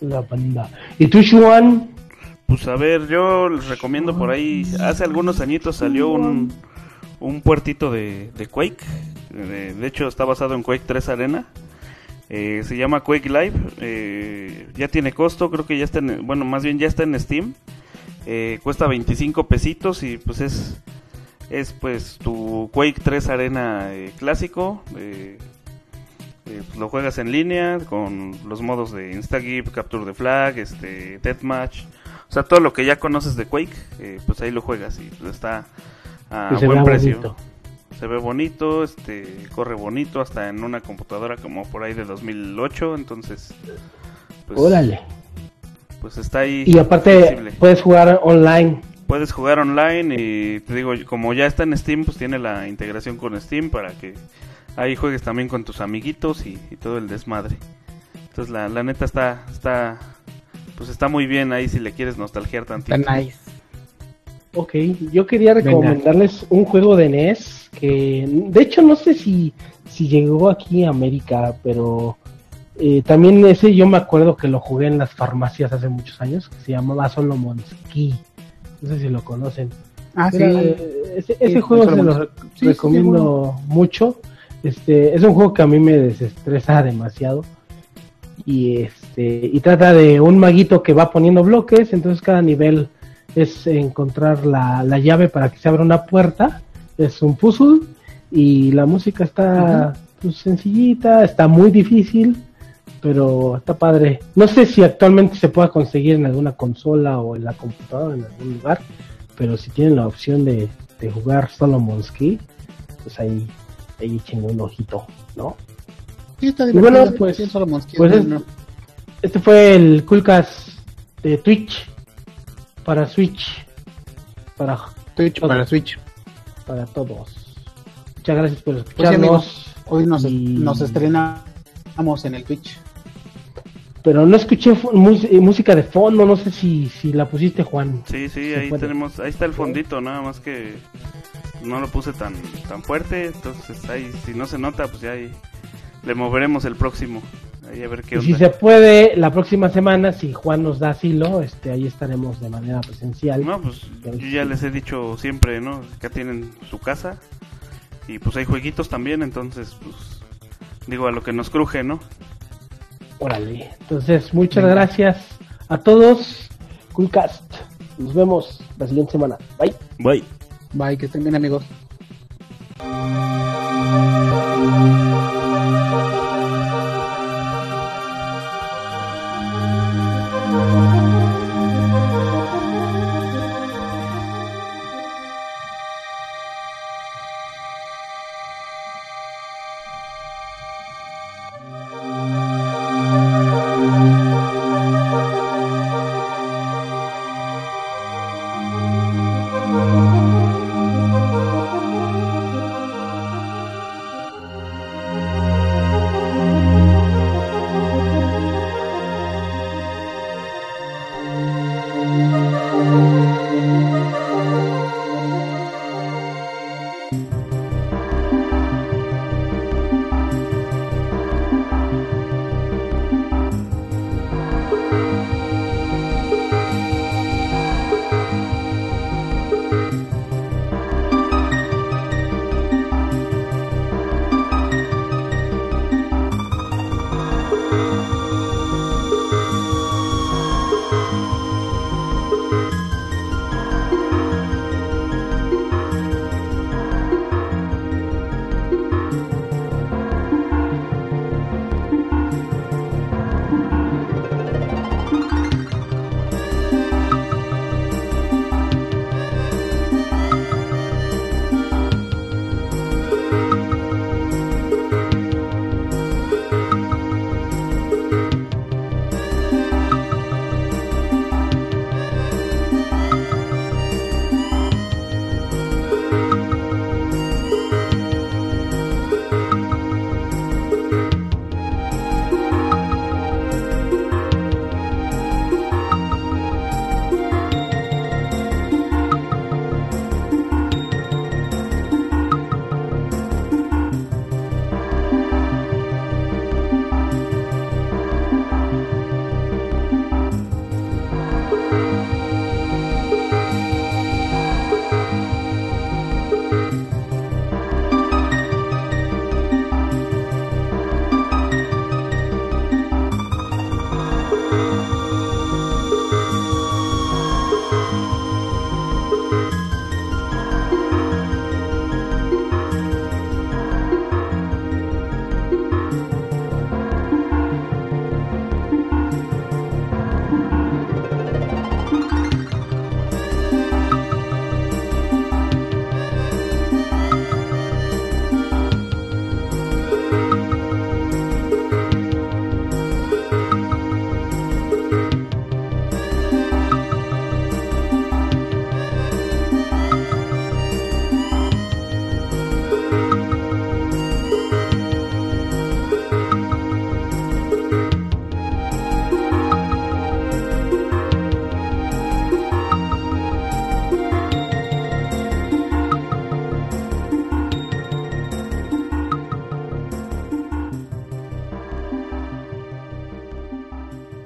La banda. ¿Y tú, Juan? Pues a ver, yo les recomiendo por ahí. Hace algunos añitos salió un, un puertito de, de Quake. De, hecho, está basado en Quake 3 Arena. Eh, se llama Quake Live. eh, ya tiene costo, creo que ya está en. Bueno, más bien ya está en Steam. Eh, cuesta 25 pesitos y pues es. Es pues tu Quake 3 Arena clásico. Eh, pues, lo juegas en línea con los modos de Instagip, Capture the Flag, este, Deathmatch. O sea, todo lo que ya conoces de Quake, eh, pues ahí lo juegas y pues, está a buen precio. bonito. Se ve bonito, este, corre bonito, hasta en una computadora como por ahí de 2008, entonces, pues, Órale. pues está ahí. Y aparte, accesible. puedes jugar online. Puedes jugar online y te digo, como ya está en Steam, pues tiene la integración con Steam para que ahí juegues también con tus amiguitos y, y todo el desmadre. Entonces la, la neta está, está, pues está muy bien ahí si le quieres nostalgiar tantito. Está nice. Ok, yo quería recomendarles un juego de NES que, de hecho, no sé si, si llegó aquí a América, pero eh, también ese yo me acuerdo que lo jugué en las farmacias hace muchos años, que se llamaba Solomon Ski. No sé si lo conocen. Ah, sí. Era, eh, ese ese Sí, juego se lo re- Sí, sí, recomiendo mucho. Este, es un juego que a mí me desestresa demasiado. Y este, y trata de un maguito que va poniendo bloques, entonces cada nivel es encontrar la, la llave para que se abra una puerta. Es un puzzle y la música está pues, sencillita, está muy difícil, pero está padre. No sé si actualmente se pueda conseguir en alguna consola o en la computadora en algún lugar, pero si tienen la opción de, de jugar Solomon Ski, pues ahí, ahí echen un ojito, ¿no? Sí, está Y divertido. bueno, pues- Sí, pues es- no. Este fue el Coolcast de Twitch para Switch, para, Twitch para Switch. para todos. Muchas gracias por Pues sí, escucharnos. amigos. Hoy nos, Y- nos estrenamos en el Twitch. Pero no escuché eh, música de fondo, no sé si, si la pusiste Juan. Sí, sí, ahí puede. tenemos, ahí está el fondito, nada más que no lo puse tan, tan fuerte, entonces ahí si no se nota, pues ya ahí le moveremos el próximo, ahí a ver qué Y si se puede, la próxima semana, si Juan nos da asilo, este, ahí estaremos de manera presencial. No, pues yo ya les he dicho siempre, ¿no? Acá tienen su casa y pues hay jueguitos también, entonces pues digo a lo que nos cruje, ¿no? Órale. Entonces, muchas gracias a todos. Coolcast. Nos vemos la siguiente semana. Bye. Bye. Bye, que estén bien amigos.